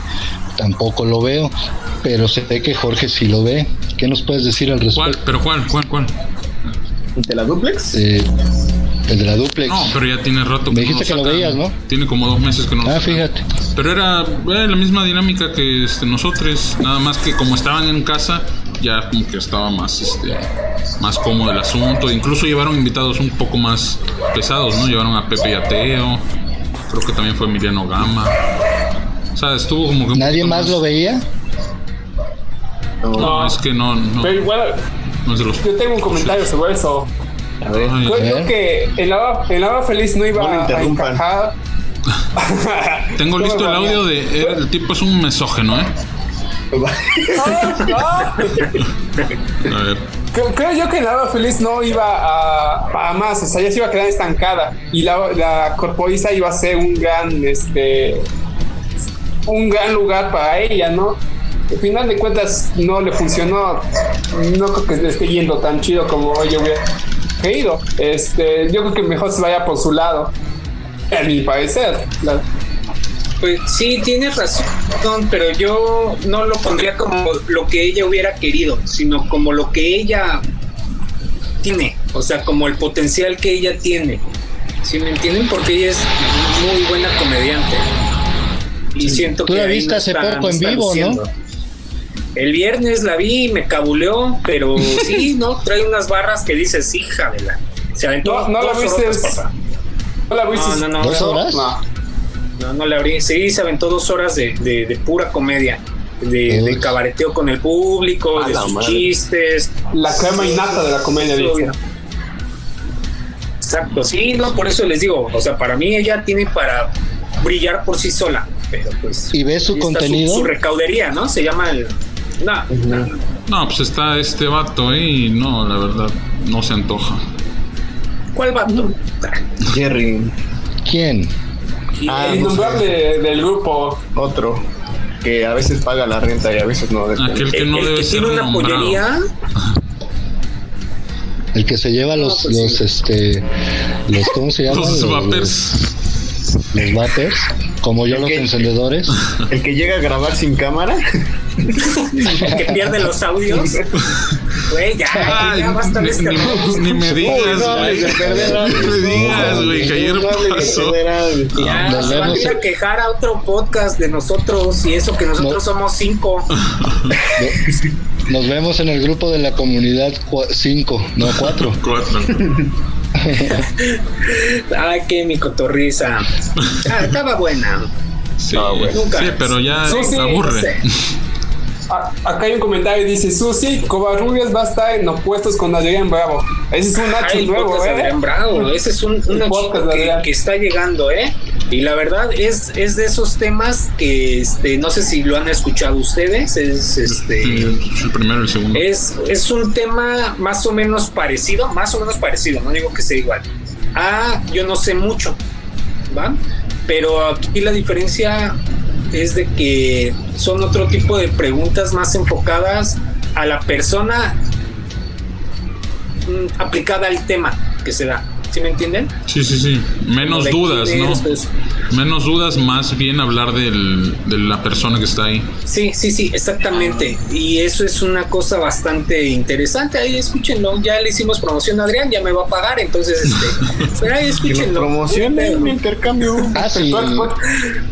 tampoco lo veo. Pero sé que Jorge sí lo ve. ¿Qué nos puedes decir al ¿Cuál? respecto? ¿Pero cuál? ¿Cuál? ¿Cuál? ¿De la duplex? Eh, el de la duplex. No, pero ya tiene rato Me no dijiste que lo sacan. veías, ¿no? Tiene como dos meses que no lo Ah, fíjate. Pero era eh, la misma dinámica que este, nosotros, nada más que como estaban en casa, ya como que estaba más este más cómodo el asunto. Incluso llevaron invitados un poco más pesados, ¿no? Llevaron a Pepe y a Teo. Creo que también fue Emiliano Gama. O sea, estuvo como que ¿Nadie más lo veía? No, es que no, no, Pero igual, no es de los. yo tengo un comentario sobre eso. A ver. Ay, Creo ver. que en la, hora- en la hora feliz no iba No a encajar. Tengo No listo el audio de. El tipo es un mesógeno, ¿eh? A ver. Creo, creo yo que en la hora feliz no iba a, a más, o sea, ya se iba a quedar estancada y la, la corporiza iba a ser un gran, este, un gran lugar para ella, ¿no? Al final de cuentas no le funcionó, no creo que le esté yendo tan chido como yo hubiera querido. Este, yo creo que mejor se vaya por su lado, a mi parecer. La- Pues sí, tienes razón, pero yo no lo pondría como lo que ella hubiera querido, sino como lo que ella tiene, o sea, como el potencial que ella tiene. ¿Sí me entienden? Porque ella es muy buena comediante. Y siento Tú que la ahí viste hace está- poco en vivo, ¿no? El viernes la vi, me cabuleó, pero sí, ¿no? Trae unas barras que dices, hija de la. Se aventó No, no la viste. ¿No la viste? No, no, no. ¿Dos horas? No. No, no le abrí. Sí, se aventó dos horas de, de- de pura comedia. De, de cabareteo con el público, A de la sus madre. Chistes. La crema innata de la comedia, dice. Exacto, sí, no, por eso les digo. O sea, para mí ella tiene para brillar por sí sola. Pero pues. ¿Y ves su contenido? Su, recaudería, ¿no? Se llama el. No, no, pues está este vato ahí y no, la verdad, no se antoja. ¿Cuál vato? Jerry, ¿Quién? Ah, el innombrable del grupo. otro. Que a veces paga la renta y a veces no. depende. Aquel que no el debe que ser tiene una nombrado. pollería. El que se lleva los, pues sí. los, este, los, ¿cómo se llaman? Los vapers. Los vapers, como yo El los que- encendedores. El que llega a grabar sin cámara. Que pierde los audios. Güey, ya, Ay, ya basta de este ni, me digas, güey. Ni me digas, güey, que ayer pasó. Ya, Nos se van a ir a quejar a otro podcast de nosotros y eso que nosotros No. somos cinco. Nos vemos en el grupo de la comunidad 5, no 4. Cuatro. Ay, qué mi cotorriza. Ah, estaba buena. Sí, Nunca. sí, pero ya Sí, sí, aburre. No sé. A- acá hay un comentario dice Susi, Covarrubias va a estar en opuestos con Adrián Bravo. Ese es un Nacho Ay, el nuevo, ¿eh? Adrián Bravo. Ese es un, un podcast que, que está llegando, ¿eh? Y la verdad es, es de esos temas que este, no sé si lo han escuchado ustedes. Es este. El, el primero y el segundo. Es, es un tema más o menos parecido, más o menos parecido, no digo que sea igual. Ah, yo no sé mucho, ¿va? Pero aquí la diferencia es de que son otro tipo de preguntas más enfocadas a la persona mm, aplicada al tema que se da. ¿Sí me entienden? Sí, sí, sí. Menos de dudas, ¿no? pues. Menos dudas, más bien hablar del, de la persona que está ahí. Sí, sí, sí, exactamente. Y eso es una cosa bastante interesante. Ahí escúchenlo. Ya le hicimos promoción a Adrián, ya me va a pagar, entonces este. Pero ahí escúchenlo. Promocione mi intercambio. Ah, sí. Pro- pro-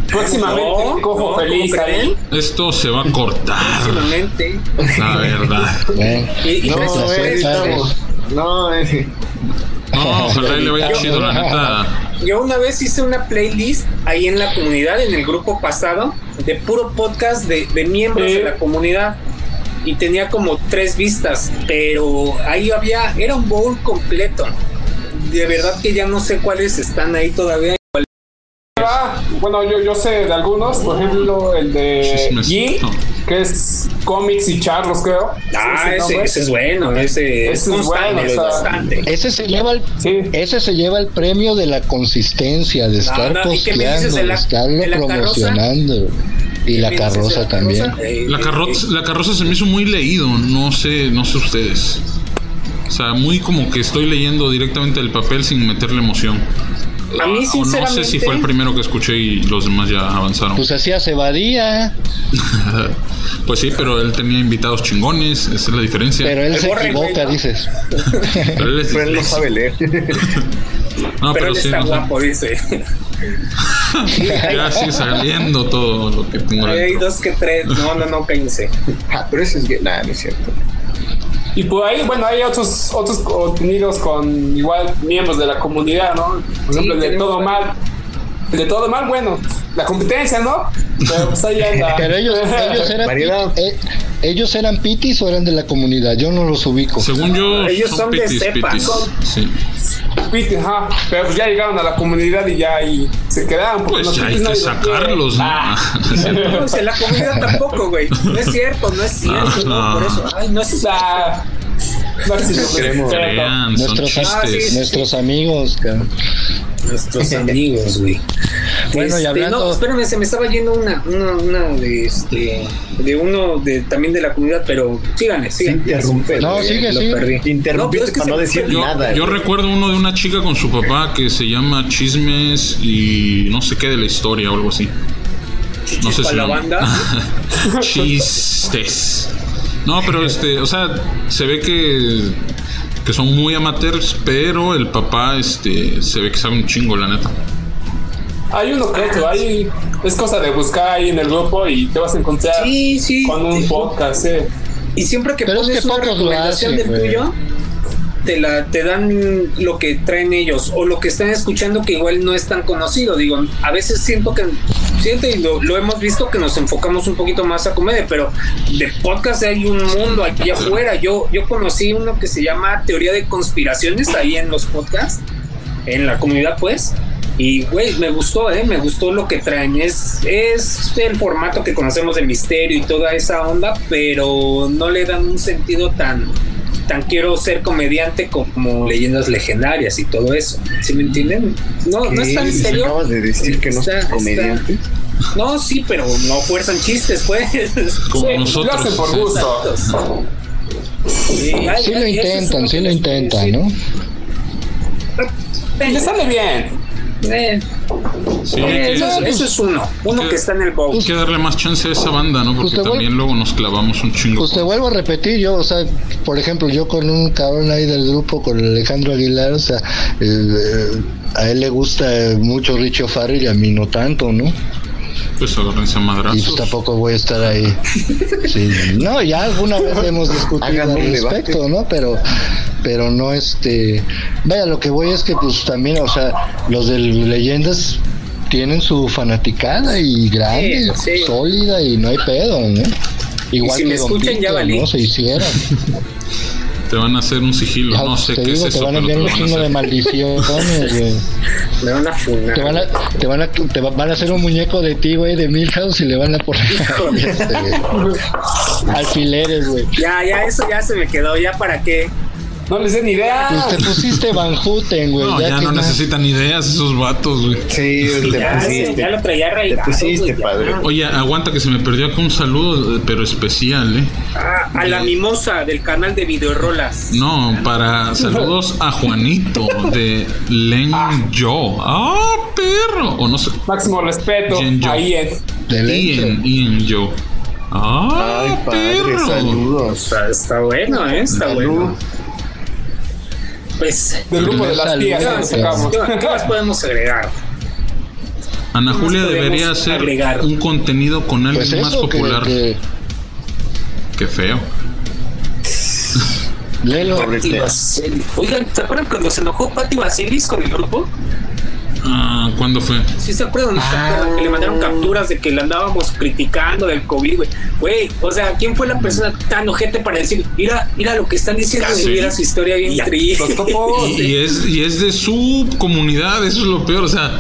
Próximamente, No, cojo no, feliz. Esto se va a cortar, Próximamente. la verdad. Bueno, Y, y No, eh, es, estamos. No, eh. No, ojalá y le vaya chido, la neta. Yo una vez hice una playlist ahí en la comunidad, en el grupo pasado, de puro podcast de, de miembros Sí. de la comunidad. Y tenía como tres vistas, pero ahí había, era un bowl completo. De verdad que ya no sé cuáles están ahí todavía. Ah, bueno, yo, yo sé de algunos, por ejemplo, el de Chismecito. que es cómics y charlos, creo. Ah, ese, ese es bueno, ese, es Ese es constante, bueno, es o sea, bastante. ese se lleva el, Sí. ese se lleva el premio de la consistencia, de estar no, ¿y qué me dices posteando, de estarlo de promocionando. Y la ¿Qué dices de carroza la también. carroza? Eh, La eh, carroza, la carroza se me hizo muy leído, no sé, no sé ustedes. O sea, muy como que estoy leyendo directamente el papel sin meterle emoción. A mí, O no sé si fue el primero que escuché y los demás ya avanzaron. Pues hacía cebadía, Pues sí, pero él tenía invitados chingones, esa es la diferencia. pero él El se equivoca, dices. Pero él es Pero él no sabe leer. No, pero pero él sí, está no sé. dice. ya sigue saliendo todo lo que tengo Hay dos que tres. No, no, no, cállense. Ah, pero ese es gay. Nah, no es cierto. Y por ahí, bueno, hay otros otros contenidos con igual miembros de la comunidad, ¿no? Por Sí, ejemplo, de todo mal. De todo mal, bueno, la competencia, ¿no? Pero pues ahí anda. Pero ellos, ellos eran eh, ellos eran pitis o eran de la comunidad, yo no los ubico. Según yo, Ellos son de pitis, cepa, pitis. son- Sí. Piti, ajá. Pero pues ya llegaron a la comunidad y ya ahí se quedaron. porque Pues los ya hay pitis que sacarlos, ¿no? Ah. No, o sea, la comunidad tampoco, güey. No es cierto, no es cierto. Ah, no, por eso. Ay, no es O Queremos. Crean, Nuestros, Ah, sí, chistes. sí. nuestros amigos, cabrón. Nuestros amigos, güey. Bueno, y Este, hablando- No, espérame, se me estaba yendo una, una, una de este, de uno de también de la comunidad, pero síganle, síganle. interrumpe, No, güey. sigue, perdí. Interrumpiste No, es que para no decir. Yo, nada. yo güey. recuerdo uno de una chica con su papá que se llama Chismes y no sé qué de la historia o algo así. No sé si la banda. Chistes. No, pero este, o sea, se ve que que son muy amateurs, pero el papá este se ve que sabe un chingo, la neta. Hay uno que otro, hay, es cosa de buscar ahí en el grupo y te vas a encontrar Sí, sí. con un sí. podcast, eh. Y siempre que Pero es pones que una recomendación hacen, del tuyo, te, la, te dan lo que traen ellos o lo que están escuchando que igual no es tan conocido. Digo, a veces siento que, siento y lo, lo hemos visto que nos enfocamos un poquito más a comedia, pero de podcast hay un mundo aquí afuera. Yo, yo conocí uno que se llama Teoría de Conspiraciones ahí en los podcasts, en la comunidad pues. Y, güey, me gustó, ¿eh? Me gustó lo que traen. Es, es el formato que conocemos de misterio y toda esa onda, pero no le dan un sentido tan, tan quiero ser comediante como leyendas legendarias y todo eso. ¿Sí me entienden? No, no es tan serio. Acabas de decir que no Está- es está- comediante. No, sí, pero no fuerzan chistes, pues. Como Sí, nosotros. Lo hacen por gusto. Sí, ay, Sí lo intentan, sí lo les intentan, ¿no? Y le sale bien. Eh, Sí, eh, que- eso, eso es uno, uno que- que está en el bowl. Hay que darle más chance a esa banda, ¿no? Porque Pues también luego nos clavamos un chingo. Pues te vuelvo a repetir, yo, o sea, por ejemplo, yo con un cabrón ahí del grupo, con Alejandro Aguilar, o sea, eh, a él le gusta mucho Richie O'Farrell y a mí no tanto, ¿no? Pues agárrense a Y pues tampoco voy a estar ahí. Sí, no, ya alguna vez hemos discutido al respecto. ¿no? Pero, pero no este. Vaya, lo que voy es que, pues también, o sea, los de leyendas tienen su fanaticada y grande, Sí, sí. sólida y no hay pedo, ¿no? Igual si que me Don escuchan, ya Peter, valí. ¿no? Se hicieron. Te van a hacer un sigilo, Ya, no sé te qué digo, es te eso, van a te enviar un van a chingo de maldiciones, güey. Me van a funar. Te van a, te van a, te va- van a hacer un muñeco de ti, güey, de Milhouse y le van a poner este, alfileres, güey. Ya, ya, eso ya se me quedó. ¿Ya para qué? No les den ni idea. Pues te pusiste Van Houten, güey. No, ya no necesitan ideas esos vatos, güey. Sí, te Ya, pusiste. ya lo traía Te arraigado. pusiste, güey, ya. padre. Oye, aguanta que se me perdió acá un saludo, pero especial, ¿eh? Ah, a la mimosa del canal de videorolas. No, para saludos a Juanito de Len Yo. ¡Ah, perro! O no sé. Máximo respeto Jen Yo. a Ian. De Ian, Ian Yo. ¡Ah, Ay, padre, perro! saludos. Está, está bueno, ¿eh? Está bueno. Pues, Del grupo de las tías nos sacamos. ¿qué, qué más podemos agregar? Ana ¿Qué Julia más debería hacer agregar? un contenido con alguien Pues más eso, que, popular. que Qué feo. Basili. Oigan, ¿se acuerdan cuando se enojó Pati Basilis con el grupo? Ah, ¿Cuándo fue? Sí, se acuerdan, ¿Se acuerdan que le mandaron capturas de que le andábamos criticando del COVID, güey. Güey, o sea, ¿quién fue la persona tan ojete para decir, mira, mira lo que están diciendo? Mira su historia bien triste. Los topos. Y, y es, y es de su comunidad, eso es lo peor. O sea,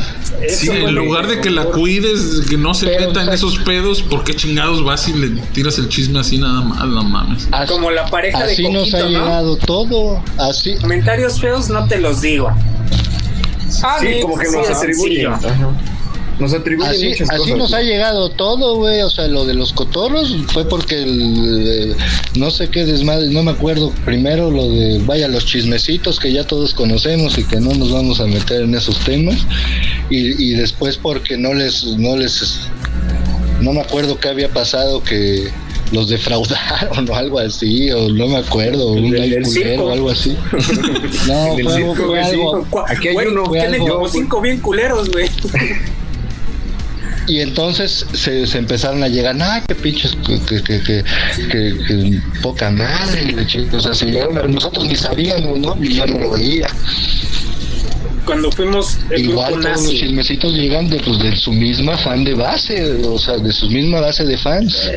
sí, en lugar de que la cuides, que no se meta en esos pedos, ¿por qué chingados vas y le tiras el chisme así nada más? No mames. Así, Como la pareja de así nos Coquito, ha ¿no? llegado todo. Así. Comentarios feos no te los digo. Ah, Sí, como que sí, nos atribuyen. Nos atribuyen Así, muchas así cosas. nos ha llegado todo, güey. O sea, lo de los cotorros fue porque el, no sé qué desmadre, no me acuerdo. Primero lo de, vaya, los chismecitos que ya todos conocemos y que no nos vamos a meter en esos temas. Y, y después porque no les, no les, no me acuerdo qué había pasado que los defraudaron o algo así, o no me acuerdo, un live o algo así. No, fue, circo, fue algo. Cu- Aquí hay güey, uno, fue tienen algo- como cinco bien culeros, güey. Y entonces se, se empezaron a llegar, ah, qué pinches, que, que, que, que, poca madre, chicos, nosotros ni sabíamos, ¿no? Y yo no lo veía. Cuando fuimos el Igual grupo todos los nazi. chismecitos llegan de, pues, de su misma fan de base, o sea, de su misma base de fans.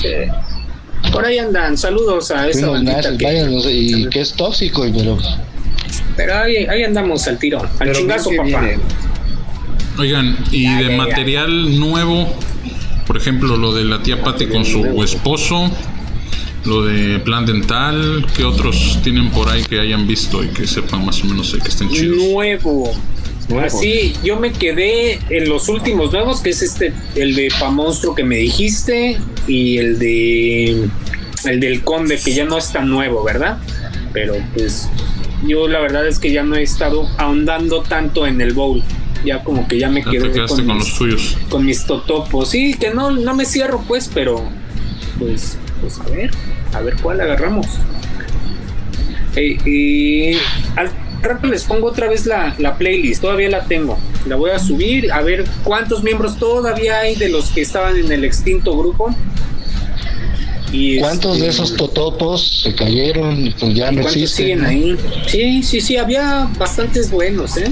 Sí. Por ahí andan, saludos a esa Fuimos bandita nazis, que- vaya, no sé, y que es tóxico, y pero Pero ahí, ahí andamos al tiro, al Pero chingazo, papá. vienen. Oigan, y Ya, de ya, ya. material nuevo, por ejemplo, lo de la tía Patti con su esposo, lo de plan dental, ¿qué otros tienen por ahí que hayan visto y que sepan más o menos que estén chidos? Nuevo. Nuevo. Así, yo me quedé en los últimos nuevos, que es este, el de Pa Monstruo que me dijiste, y el de el del Conde, que ya no es tan nuevo, ¿verdad? Pero pues yo la verdad es que ya no he estado ahondando tanto en el bowl. Ya como que ya me Ya quedé te quedaste con, con mis, los tuyos. con mis totopos. Sí, que no, no me cierro pues, pero pues, pues a ver, a ver cuál agarramos. Eh, y al rato les pongo otra vez la, la playlist, todavía la tengo. La voy a subir a ver cuántos miembros todavía hay de los que estaban en el extinto grupo. Y ¿cuántos este, de esos totopos se cayeron? Pues ya no ¿Cuántos existen. siguen ahí? Sí, sí, sí, había bastantes buenos, ¿eh?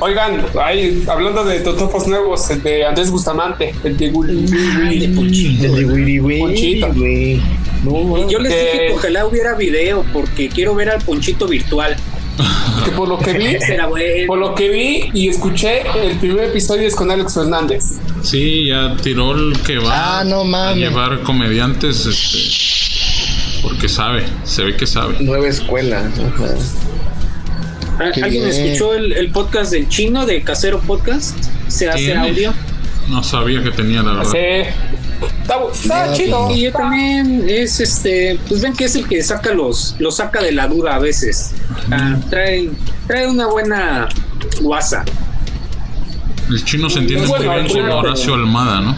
Oigan, ahí, hablando de totopos nuevos, el de Andrés Bustamante, el de Gulli. de Ponchito. El de Ponchito. güey. No, Y yo les que- dije que ojalá hubiera video porque quiero ver al Ponchito virtual. Que por lo que vi, por lo que vi y escuché, el primer episodio es con Alex Fernández. Sí, ya tiró el que va Ah, no a llevar comediantes, este, porque sabe, se ve que sabe. Nueva escuela. Ajá. ¿Al- Qué ¿Alguien bien. escuchó el, el podcast del chino de Casero Podcast? ¿Se hace audio? No sabía que tenía, la verdad. Sí. Está, está chido. Y yo también es este, pues ven que es el que saca los, los saca de la duda a veces. Ah, trae, trae una buena guasa. El chino se entiende muy bien con. Horacio Almada, ¿no?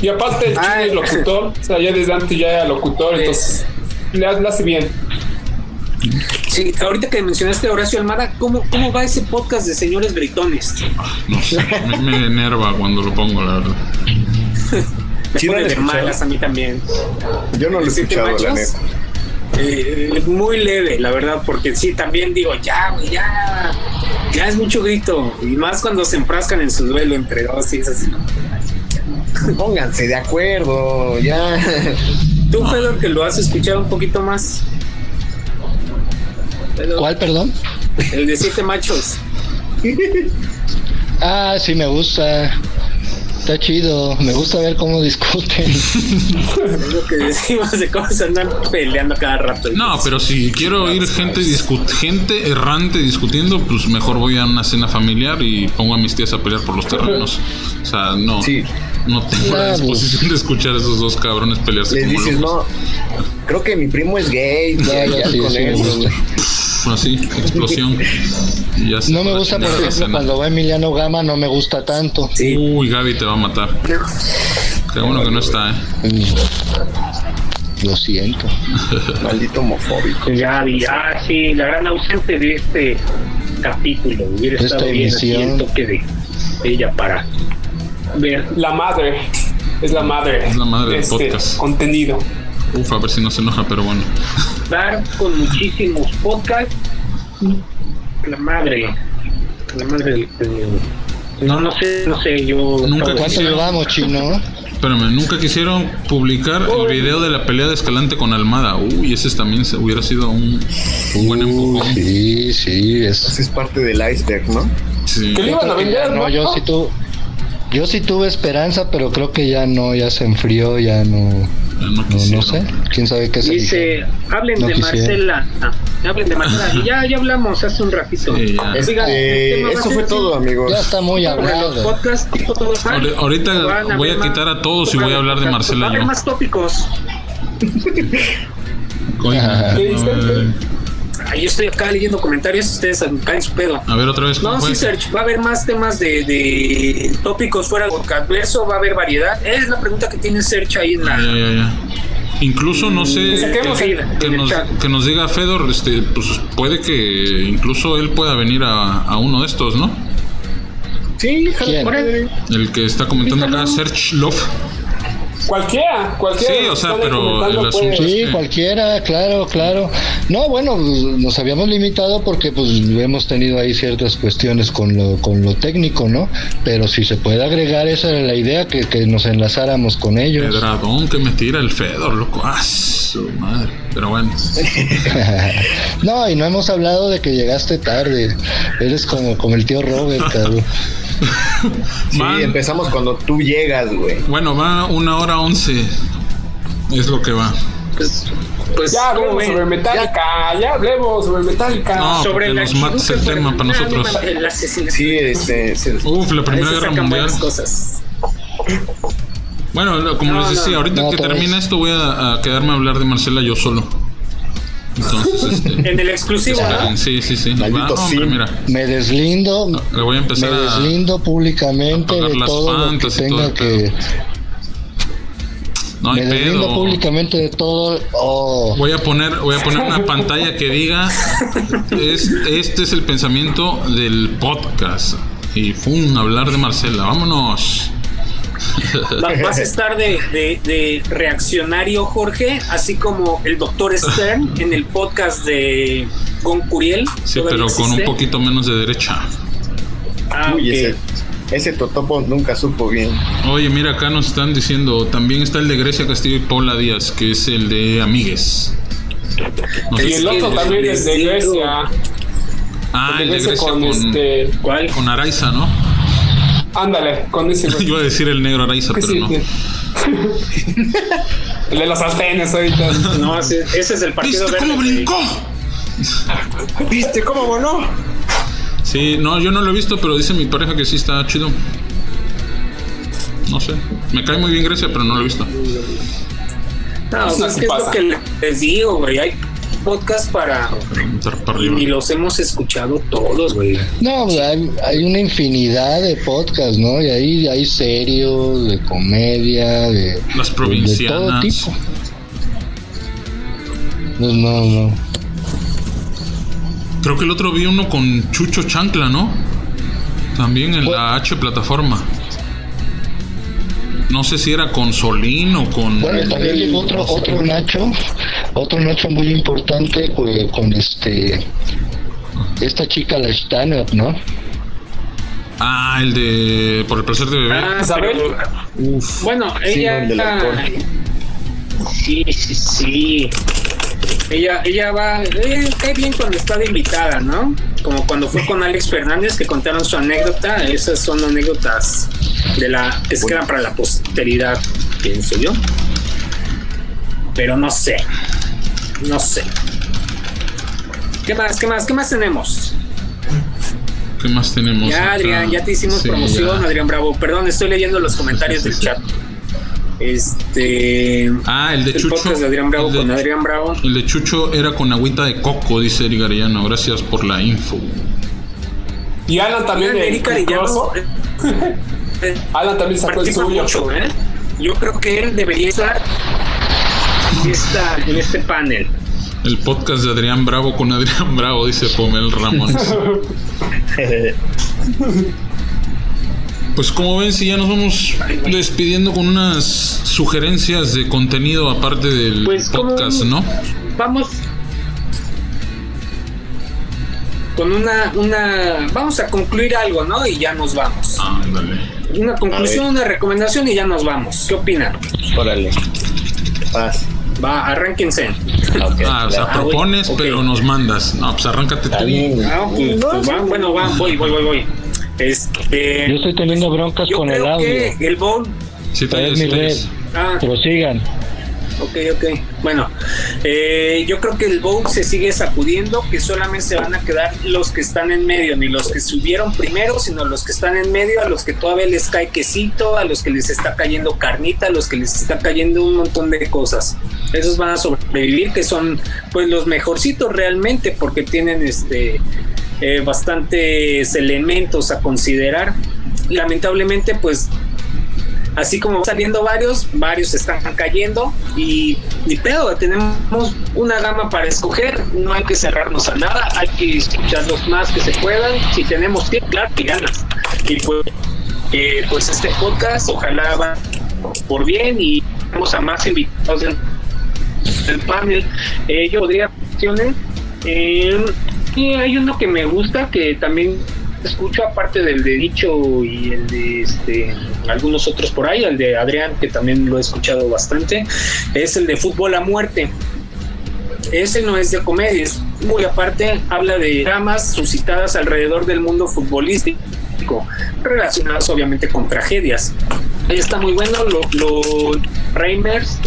Y aparte el chino Ay. es locutor, o sea, ya desde antes ya era locutor, entonces le, le hace bien. Sí, ahorita que mencionaste a Horacio Almada, ¿cómo, ¿cómo va ese podcast de señores britones? No sé, me, me enerva cuando lo pongo, la verdad. Me Sí, de malas a mí también. Yo no lo he ¿Siete escuchado, la neta. Eh, muy leve, la verdad, porque sí, también digo, ya, güey, ya, ya es mucho grito, y más cuando se enfrascan en su duelo entre dos y es así. Pónganse de acuerdo, ya. Tú, Pedro, que lo has escuchado un poquito más. ¿Cuál, perdón? El de siete machos. Ah, sí me gusta. Está chido. Me gusta ver cómo discuten. Es lo que decimos de cómo se andan peleando cada rato. No, pero si quiero oír gente gente errante discutiendo, pues mejor voy a una cena familiar y pongo a mis tías a pelear por los terrenos. O sea, no. No tengo la Claro. disposición de escuchar a esos dos cabrones pelearse Les como dices, locos. no, creo que mi primo es gay. Ya, ya sí, con sí, eso, Así, explosión. Y ya se No me gusta, por ejemplo, cuando va Emiliano Gama, no me gusta tanto. Uy, Gaby te va a matar. Qué bueno que no está, ¿eh? Lo siento. Maldito homofóbico. Gaby, ah, sí, la gran ausente de este capítulo. Hubiera Esta estado bien aquí el toque de ella para ver. La madre. Es la madre. Es la madre del este podcast. Contenido. Uf, a ver si no se enoja, pero bueno. Dar con muchísimos podcasts. La madre. La madre del. No, no sé, no sé, yo. Nunca ¿Cuánto llevamos, chino? Espérame, nunca quisieron publicar el video de la pelea de Escalante con Almada. Uy, ese también se- hubiera sido un, un buen empujón. Sí, sí, es. Ese es parte del iceberg, ¿no? Sí. Que le iban a vender, No, ¿no? yo sí tuve. Yo sí tuve esperanza, pero creo que ya no, ya se enfrió, ya no. Ya no No, sé. ¿Quién sabe qué se Dice, hablen No de quisiera. Marcela. Ah, hablen de Marcela. Y ya, ya hablamos hace un ratito. Sí. Oigan, Este, va a eso fue todo, amigos. Ya está muy hablado. podcast tipo todo fan. Ahori- ahorita Van voy a quitar a todos y voy a hablar de Va Marcela a haber yo. más tópicos. Coño, Yo estoy acá leyendo comentarios, ustedes caen su pedo. A ver otra vez. ¿cómo No, sí, Serge, va a haber más temas de, de tópicos fuera del podcast. Verso, va a haber variedad. Es la pregunta que tiene Serge ahí en Ya, la. ya, ya, ya. Incluso no sé Que saquemos que, que nos, que nos diga Fedor, este, pues puede que incluso él pueda venir a, a uno de estos, ¿no? Sí. El que está comentando acá, Search Love. Cualquiera, cualquiera. Sí, o sea, pero el asunto Sí, Sí. cualquiera, claro, claro. No, bueno, nos habíamos limitado porque pues hemos tenido ahí ciertas cuestiones con lo, con lo técnico, ¿no? Pero si se puede agregar, esa era la idea, que, que nos enlazáramos con ellos. Pedradón que me tira el Fedor, loco. Ah, su madre. Pero bueno. no, y no hemos hablado de que llegaste tarde. Eres como, como el tío Robert, cabrón. Sí, Van- empezamos cuando tú llegas, güey. Bueno, va una hora once. Es lo que va. Pues, pues Ya ¿cómo hablemos ven? sobre Metallica, ya hablemos sobre Metallica. No, sobre nos matas el tema para nosotros. Sí, este, Uf, la A Primera Guerra Mundial. cosas. Bueno, como No, les decía, no. ahorita No, que vez. esto voy a, a quedarme a hablar de Marcela yo solo. Entonces, este... En el exclusivo, ¿no? Sí, sí, sí. Maldito Va, hombre, mira, Me deslindo, le voy a me empezar a... deslindo públicamente a de las todo lo que tenga que... No hay Me deslindo pedo. públicamente de todo... Oh. Voy a poner, voy a poner una pantalla que diga es, este es el pensamiento del podcast. Y fum, hablar de Marcela. Vámonos. Va- Vas a estar de, de- de reaccionario, Jorge, así como el doctor Stern en el podcast de Gon Curiel. Sí, ¿Todavía pero con un poquito menos de derecha. Ah, Uy, ese, ese Totopo nunca supo bien. Oye, mira, acá nos están diciendo, también está el de Grecia Castillo y Paula Díaz, que es el de Amigues. No Y el otro también es de. Grecia. ah, el de Grecia con, con, este. con, ¿Cuál? Araiza, ¿no? Ándale, con ese güey. Iba a decir el negro Araiza, pero sí, no. El de los sartenes ahorita. No, ese, ese es el partido ¿Viste verde. cómo brincó? ¿Viste cómo voló? Sí, no, yo no lo he visto, pero dice mi pareja que sí está chido. No sé. Me cae muy bien Grecia, pero no lo he visto. No, o sea, es que es lo que les digo, güey. Hay podcast para. Y los hemos escuchado todos, güey. No, hay, hay una infinidad de podcasts, ¿no? Y ahí hay serios, de comedia, de, Las de todo provincianas. tipo. Pues no, no. Creo que el otro vi uno con Chucho Chancla, ¿no? También en la H plataforma. No sé si era con Solín o con. Bueno, también llegó otro, otro Nacho, otro Nacho muy importante pues, con este esta chica la Stanhope, ¿no? Ah, el de. Por el placer de beber. Ah, Isabel. pero- Bueno, ella. sí, sí, sí. Ella, ella va. Eh, cae bien cuando está de invitada, ¿no? Como cuando fue con Alex Fernández que contaron su anécdota. Esas son anécdotas de la que se quedan para la posteridad, pienso yo. Pero no sé, no sé. ¿Qué más? ¿Qué más? ¿Qué más tenemos? ¿Qué más tenemos? Ya, acá? Adrián, ya te hicimos Sí, promoción, ya. Adrián Bravo. Perdón, estoy leyendo los comentarios del chat. Este. Ah, el de Chucho. podcast de Adrián Bravo el de- con Adrián Bravo. El de Chucho era con agüita de coco, dice Eric Arellano. Gracias por la info. Y Alan también. De Erika Arellano, Alan también sacó el suyo. mucho, ¿eh? Yo creo que él debería estar en, esta- en este panel. El podcast de Adrián Bravo con Adrián Bravo, dice Pomel Ramón. Pues como ven, si ya nos vamos despidiendo con unas sugerencias de contenido aparte del Pues, ¿cómo- podcast, ¿no? Vamos con una, una. Vamos a concluir algo, ¿no? Y ya nos vamos. Ándale. Una conclusión, una recomendación y ya nos vamos. ¿Qué opinan? Órale. Paz. Va, arránquense. Ah, o sea, claro. propones, pero nos mandas. No, pues arráncate tú. Ah, pues, pues va, bueno, va, voy, voy, voy, voy. Este, Yo estoy teniendo broncas yo con el audio. que el bowl. Sí, red. traes. Ah, Prosigan. Ok, ok. Bueno, eh, yo creo que el bowl se sigue sacudiendo, que solamente se van a quedar los que están en medio, ni los que subieron primero, sino los que están en medio, a los que todavía les cae quesito, a los que les está cayendo carnita, a los que les está cayendo un montón de cosas. Esos van a sobrevivir, que son pues los mejorcitos realmente, porque tienen este eh, bastantes elementos a considerar. Lamentablemente, pues así como saliendo varios, varios están cayendo y ni pedo, tenemos una gama para escoger, no hay que cerrarnos a nada, hay que escuchar los más que se puedan, si tenemos tiempo, claro, y ganas. Y pues, eh, pues este podcast, ojalá va por bien y vamos a más invitados del, del panel. Eh, yo podría. Eh, y hay uno que me gusta que también escucho aparte del de dicho y el de este algunos otros por ahí el de Adrián que también lo he escuchado bastante es el de fútbol a muerte. Ese no es de comedia muy aparte habla de dramas suscitadas alrededor del mundo futbolístico relacionadas obviamente con tragedias. Está muy bueno lo, lo Reimers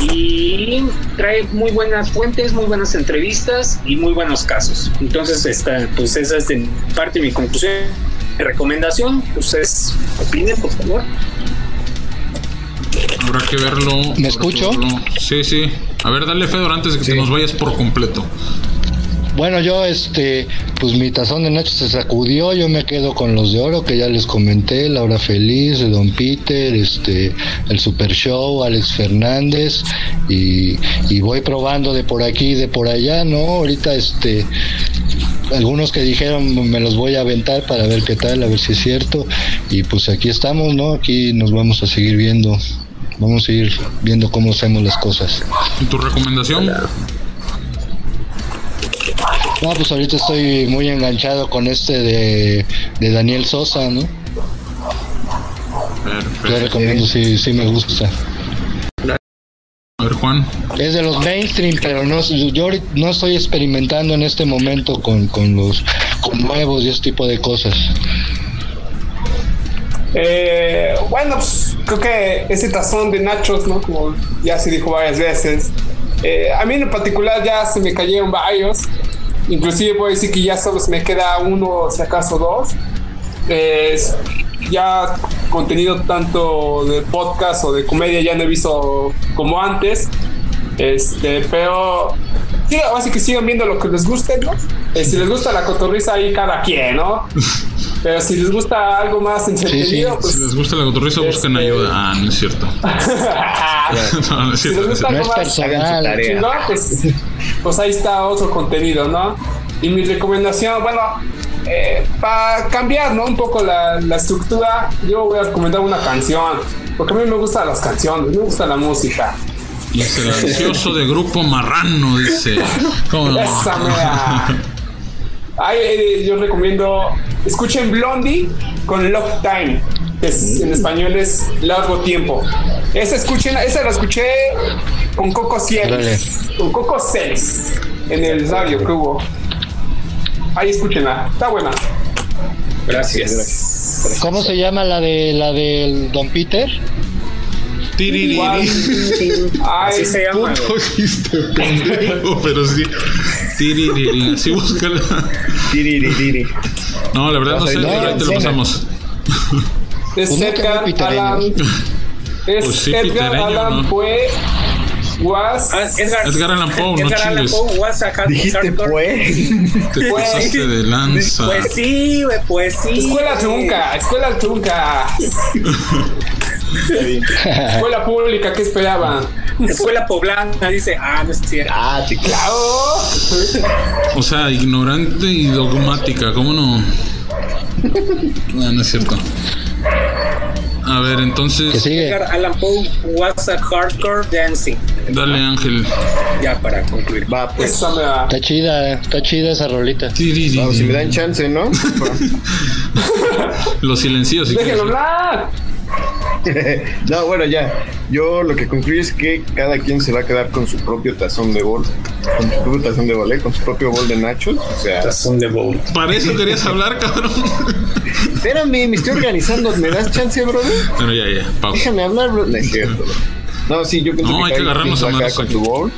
y trae muy buenas fuentes, muy buenas entrevistas y muy buenos casos. Entonces, esta, pues esa es de parte mi conclusión. Mi recomendación, ustedes opinen, por favor. Habrá que verlo. ¿Me escucho? verlo. Sí, sí. A ver, dale Fedor antes de que te nos vayas por completo. Bueno, yo, este, pues mi tazón de noche se sacudió, yo me quedo con los de oro que ya les comenté, Laura Feliz, Don Peter, este, el Super Show, Alex Fernández, y, y voy probando de por aquí y de por allá, ¿no? Ahorita, este, algunos que dijeron me los voy a aventar para ver qué tal, a ver si es cierto, y pues aquí estamos, ¿no? Aquí nos vamos a seguir viendo, vamos a ir viendo cómo hacemos las cosas. ¿Y tu recomendación? No, pues ahorita estoy muy enganchado con este de, de Daniel Sosa, ¿no? Yo Perfecto. recomiendo, sí, sí me gusta. A ver, Juan. Es de los mainstream, pero no, yo ahorita no estoy experimentando en este momento con, con los con nuevos y ese tipo de cosas. Eh, bueno, pues creo que ese tazón de nachos, ¿no? Como ya se dijo varias veces. eh, a mí en particular ya se me cayeron varios. Inclusive voy a decir que ya solo se me queda uno, si acaso dos. Eh, ya contenido tanto de podcast o de comedia ya no he visto como antes. Este, pero sí, así que sigan viendo lo que les guste, ¿no? Eh, si les gusta la cotorriza ahí cada quien, ¿no? Pero si les gusta algo más entretenido, Si les pues gusta la cotorriza, busquen Este- ayuda. Ah, no es cierto. no, no es si cierto. les no es gusta. No algo es más personal. chingón, pues, pues ahí está otro contenido, ¿no? Y mi recomendación, bueno, para cambiar, ¿no? Un poco la, la estructura, yo voy a recomendar una canción, porque a mí me gustan las canciones, me gusta la música. Y es el ansioso de grupo marrano, dice. ¿Cómo no? Esa. Ahí eh, yo recomiendo, escuchen Blondie con Love Time, que es- en español es largo tiempo. Esa escuchen, esa la escuché con Coco. Celis, con Coco Celis en el radio que hubo. Ahí escúchenla, está buena. Gracias. ¿Cómo se llama la de la del Don Peter? Tiririri. Así se llama. Pendejo, pero sí. Tiririri. Así búscala. Tiriririri. No, la verdad no sé. Ahorita te lo pasamos. Es Pues Edgar. Allan. Es Pues Edgar Allan ¿no? Poe. Was. Ah, Edgar, Edgar Allan Poe, no Edgar Allan chingues. Poe was a Dijiste pues. Te Pues- pasaste de lanza. Pues sí, güey, pues sí. Escuela trunca, escuela trunca. Escuela pública, ¿qué esperaban? Escuela poblana, dice, ah, no es cierto. Ah, te Claro. O sea, ignorante y dogmática, ¿cómo no? No, no es cierto. A ver, Que entonces, sigue. Edgar Allan Poe was a hardcore dancing. dale Ángel. Ya para concluir. Va, pues. Esa me va. Está chida, está chida esa rolita. Tiriri. Vamos, si me dan chance, ¿no? Los silencios, si Déjenlo quieres. hablar. no, bueno, ya. Yo lo que concluyo es que cada quien se va a quedar con su propio tazón de bol. Con su propio tazón de bol, ¿eh? Con su propio bol de nachos. O sea, Tazón de bowl. Para eso querías hablar, cabrón. espérame, me estoy organizando. ¿Me das chance, brother? Pero ya, ya, pausa. Déjame hablar, bro. No es cierto. bro. No, sí, yo pienso No, hay cada que agarrarnos quien a se va quedar manos con su bowl.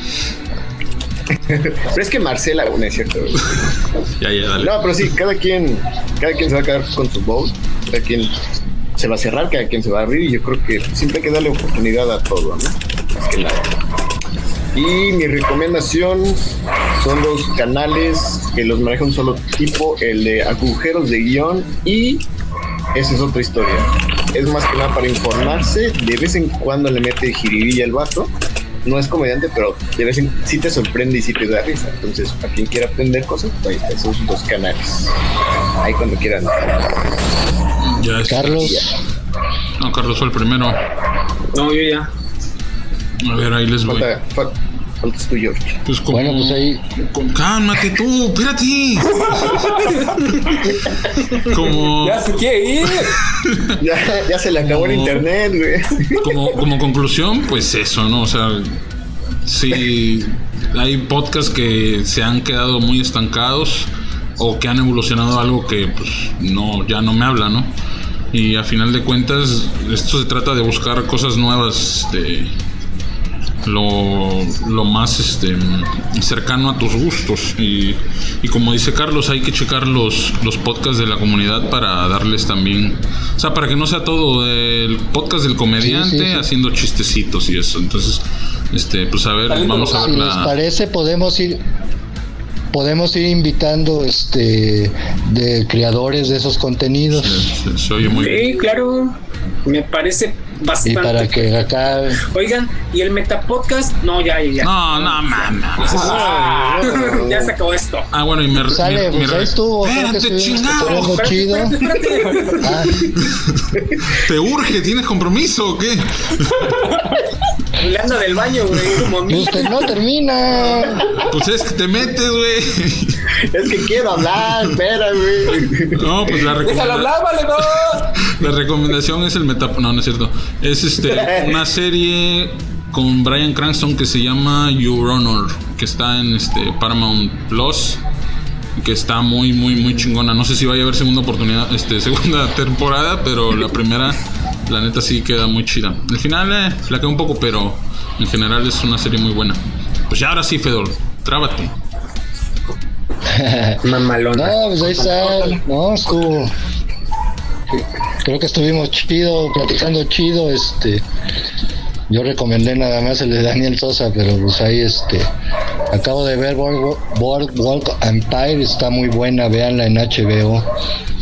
pero es que Marcela, no es cierto. bro. Ya, ya, dale. No, pero sí, cada quien, cada quien se va a quedar con su bowl. Cada quien se va a cerrar, cada quien se va a abrir. Y yo creo que siempre hay que darle oportunidad a todo, ¿no? Más que nada. Y mi recomendación son los canales que los maneja un solo tipo, el de agujeros de guion y esa es otra historia. Es más que nada para informarse, de vez en cuando le mete jiribilla el vato. No es comediante, pero de vez en sí te sorprende y sí te da risa. Entonces, para quien quiera aprender cosas, pues ahí está, esos dos canales. Ahí cuando quieran. Ya es- Carlos, No, Carlos fue el primero. No, yo ya. A ver, ahí les voy. Falta, fa- faltas tú, George. Pues como- bueno, pues ahí. como- Cálmate tú, espérate. Como, Ya se quiere ir. Ya, ya se le acabó el No. internet, güey. como, como conclusión, pues eso, ¿no? O sea, sí, hay podcasts que se han quedado muy estancados o que han evolucionado algo que pues no, ya no me habla, ¿no? Y a final de cuentas, esto se trata de buscar cosas nuevas, este, lo, lo más este, cercano a tus gustos. Y, y como dice Carlos, hay que checar los, los podcasts de la comunidad para darles también, o sea, para que no sea todo el podcast del comediante Sí, sí, sí. haciendo chistecitos y eso. Entonces, este, pues a ver, vamos a Si ver les la... parece, podemos ir podemos ir invitando este de creadores de esos contenidos Se, se oye muy bien. Sí, claro. Me parece y bastante. para que acá Oigan, ¿y el Metapodcast? No, ya, ya. No, no, mames. Ah, ya se acabó esto. Ah, bueno, y me... sale me- pues me- ahí estuvo Espérate, chingado. Espérate, chido espérate, espérate. Ah, ¿Te urge? ¿Tienes compromiso o qué? Le anda del baño, güey, como a y mí. usted no termina Pues es que te metes, güey. Es que quiero hablar, espera, güey. No, pues la Déjalo recomendación... hablar, valedor. La recomendación es el meta... No, no es cierto. Es este una serie con Brian Cranston que se llama Your Honor, que está en este Paramount Plus, que está muy, muy, muy chingona. No sé si vaya a haber segunda oportunidad, este, segunda temporada, pero la primera, la neta sí queda muy chida. El final eh, la queda un poco, pero en general es una serie muy buena. Pues ya ahora sí, Fedor, trábate. Mamalona. no pues ahí está no estuvo creo que estuvimos chido platicando chido este yo recomendé nada más el de Daniel Sosa pero pues ahí este acabo de ver Board- Boardwalk Empire está muy buena véanla en HBO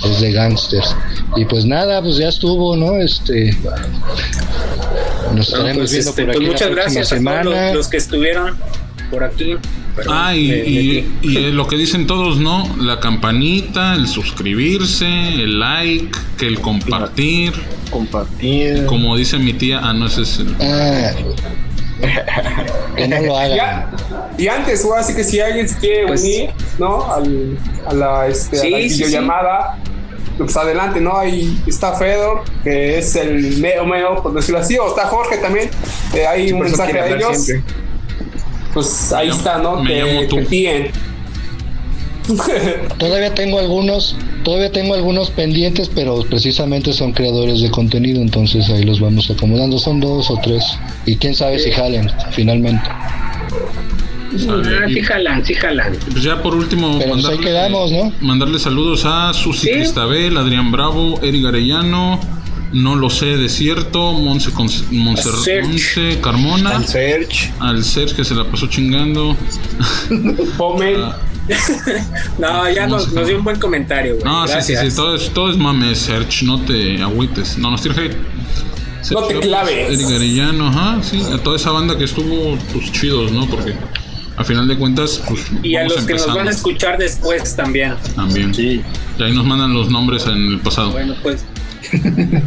es de gangsters y pues nada pues ya estuvo no este nos No, estaremos pues, viendo este, por pues aquí muchas la próxima gracias a semana todos los, los que estuvieron por aquí. Perdón, Ah, y, me y- eh, lo que dicen todos, ¿no? La campanita, el suscribirse, el like, que el compartir. Compartir. Como dice mi tía, ah, no, ese es el- Ah, que no lo hagan Ya. Y antes, o así que si alguien se quiere Pues- unir, ¿no? Al, a la, este, a Sí, la sí, sí. videollamada, pues adelante, ¿no? Ahí está Fedor, que es el meo meo, por decirlo así, o está Jorge también, eh, hay un mensaje a ellos. siempre. Pues ahí Me está, ¿no? me llamo tú. piden. Todavía tengo algunos, Todavía tengo algunos pendientes, pero precisamente son creadores de contenido, entonces ahí los vamos acomodando. Son dos o tres. Y quién sabe si jalen, finalmente. Ah, sí jalan, sí jalan. Pues ya por último, Pero pues ahí quedamos, ¿no? mandarle saludos a Susi Sí. Cristabel, Adrián Bravo, Eric Arellano, No lo sé, Desierto, Monse, Con- Monser- Serge. Monse Carmona, Al Search. al Serge que se la pasó chingando. Pomel. Ah, No, ya nos, nos dio un buen comentario, güey. No, sí, sí, Gracias. sí, todo es, todo es mame, Serge, no te agüites. No, nos tires hate. No te claves. Eric Arellano, ajá, sí, a toda esa banda que estuvo, pues chidos, ¿no? Porque a final de cuentas, pues. Y a los que nos van a escuchar después también. También. Sí. Y ahí nos mandan los nombres en el pasado. Bueno, pues.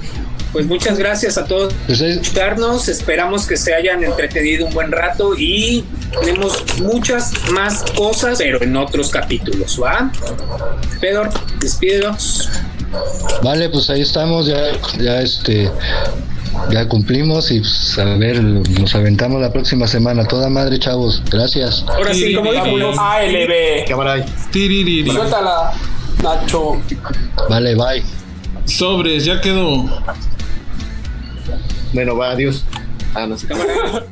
Pues muchas gracias a todos Pues por es- escucharnos. Esperamos que se hayan entretenido un buen rato y tenemos muchas más cosas, pero en otros capítulos, ¿va? Pedro, despídelos. Vale, pues ahí estamos, ya, ya este, ya cumplimos y pues, a ver, nos aventamos la próxima semana. Toda madre, chavos. Gracias. Ahora sí, como dijo Vámonos. ALB. Cámara ahí. Tiririri. Suéltala, Nacho. Vale, bye. Sobres, ya quedó. Bueno, va, adiós. Ah, no sé. cámara.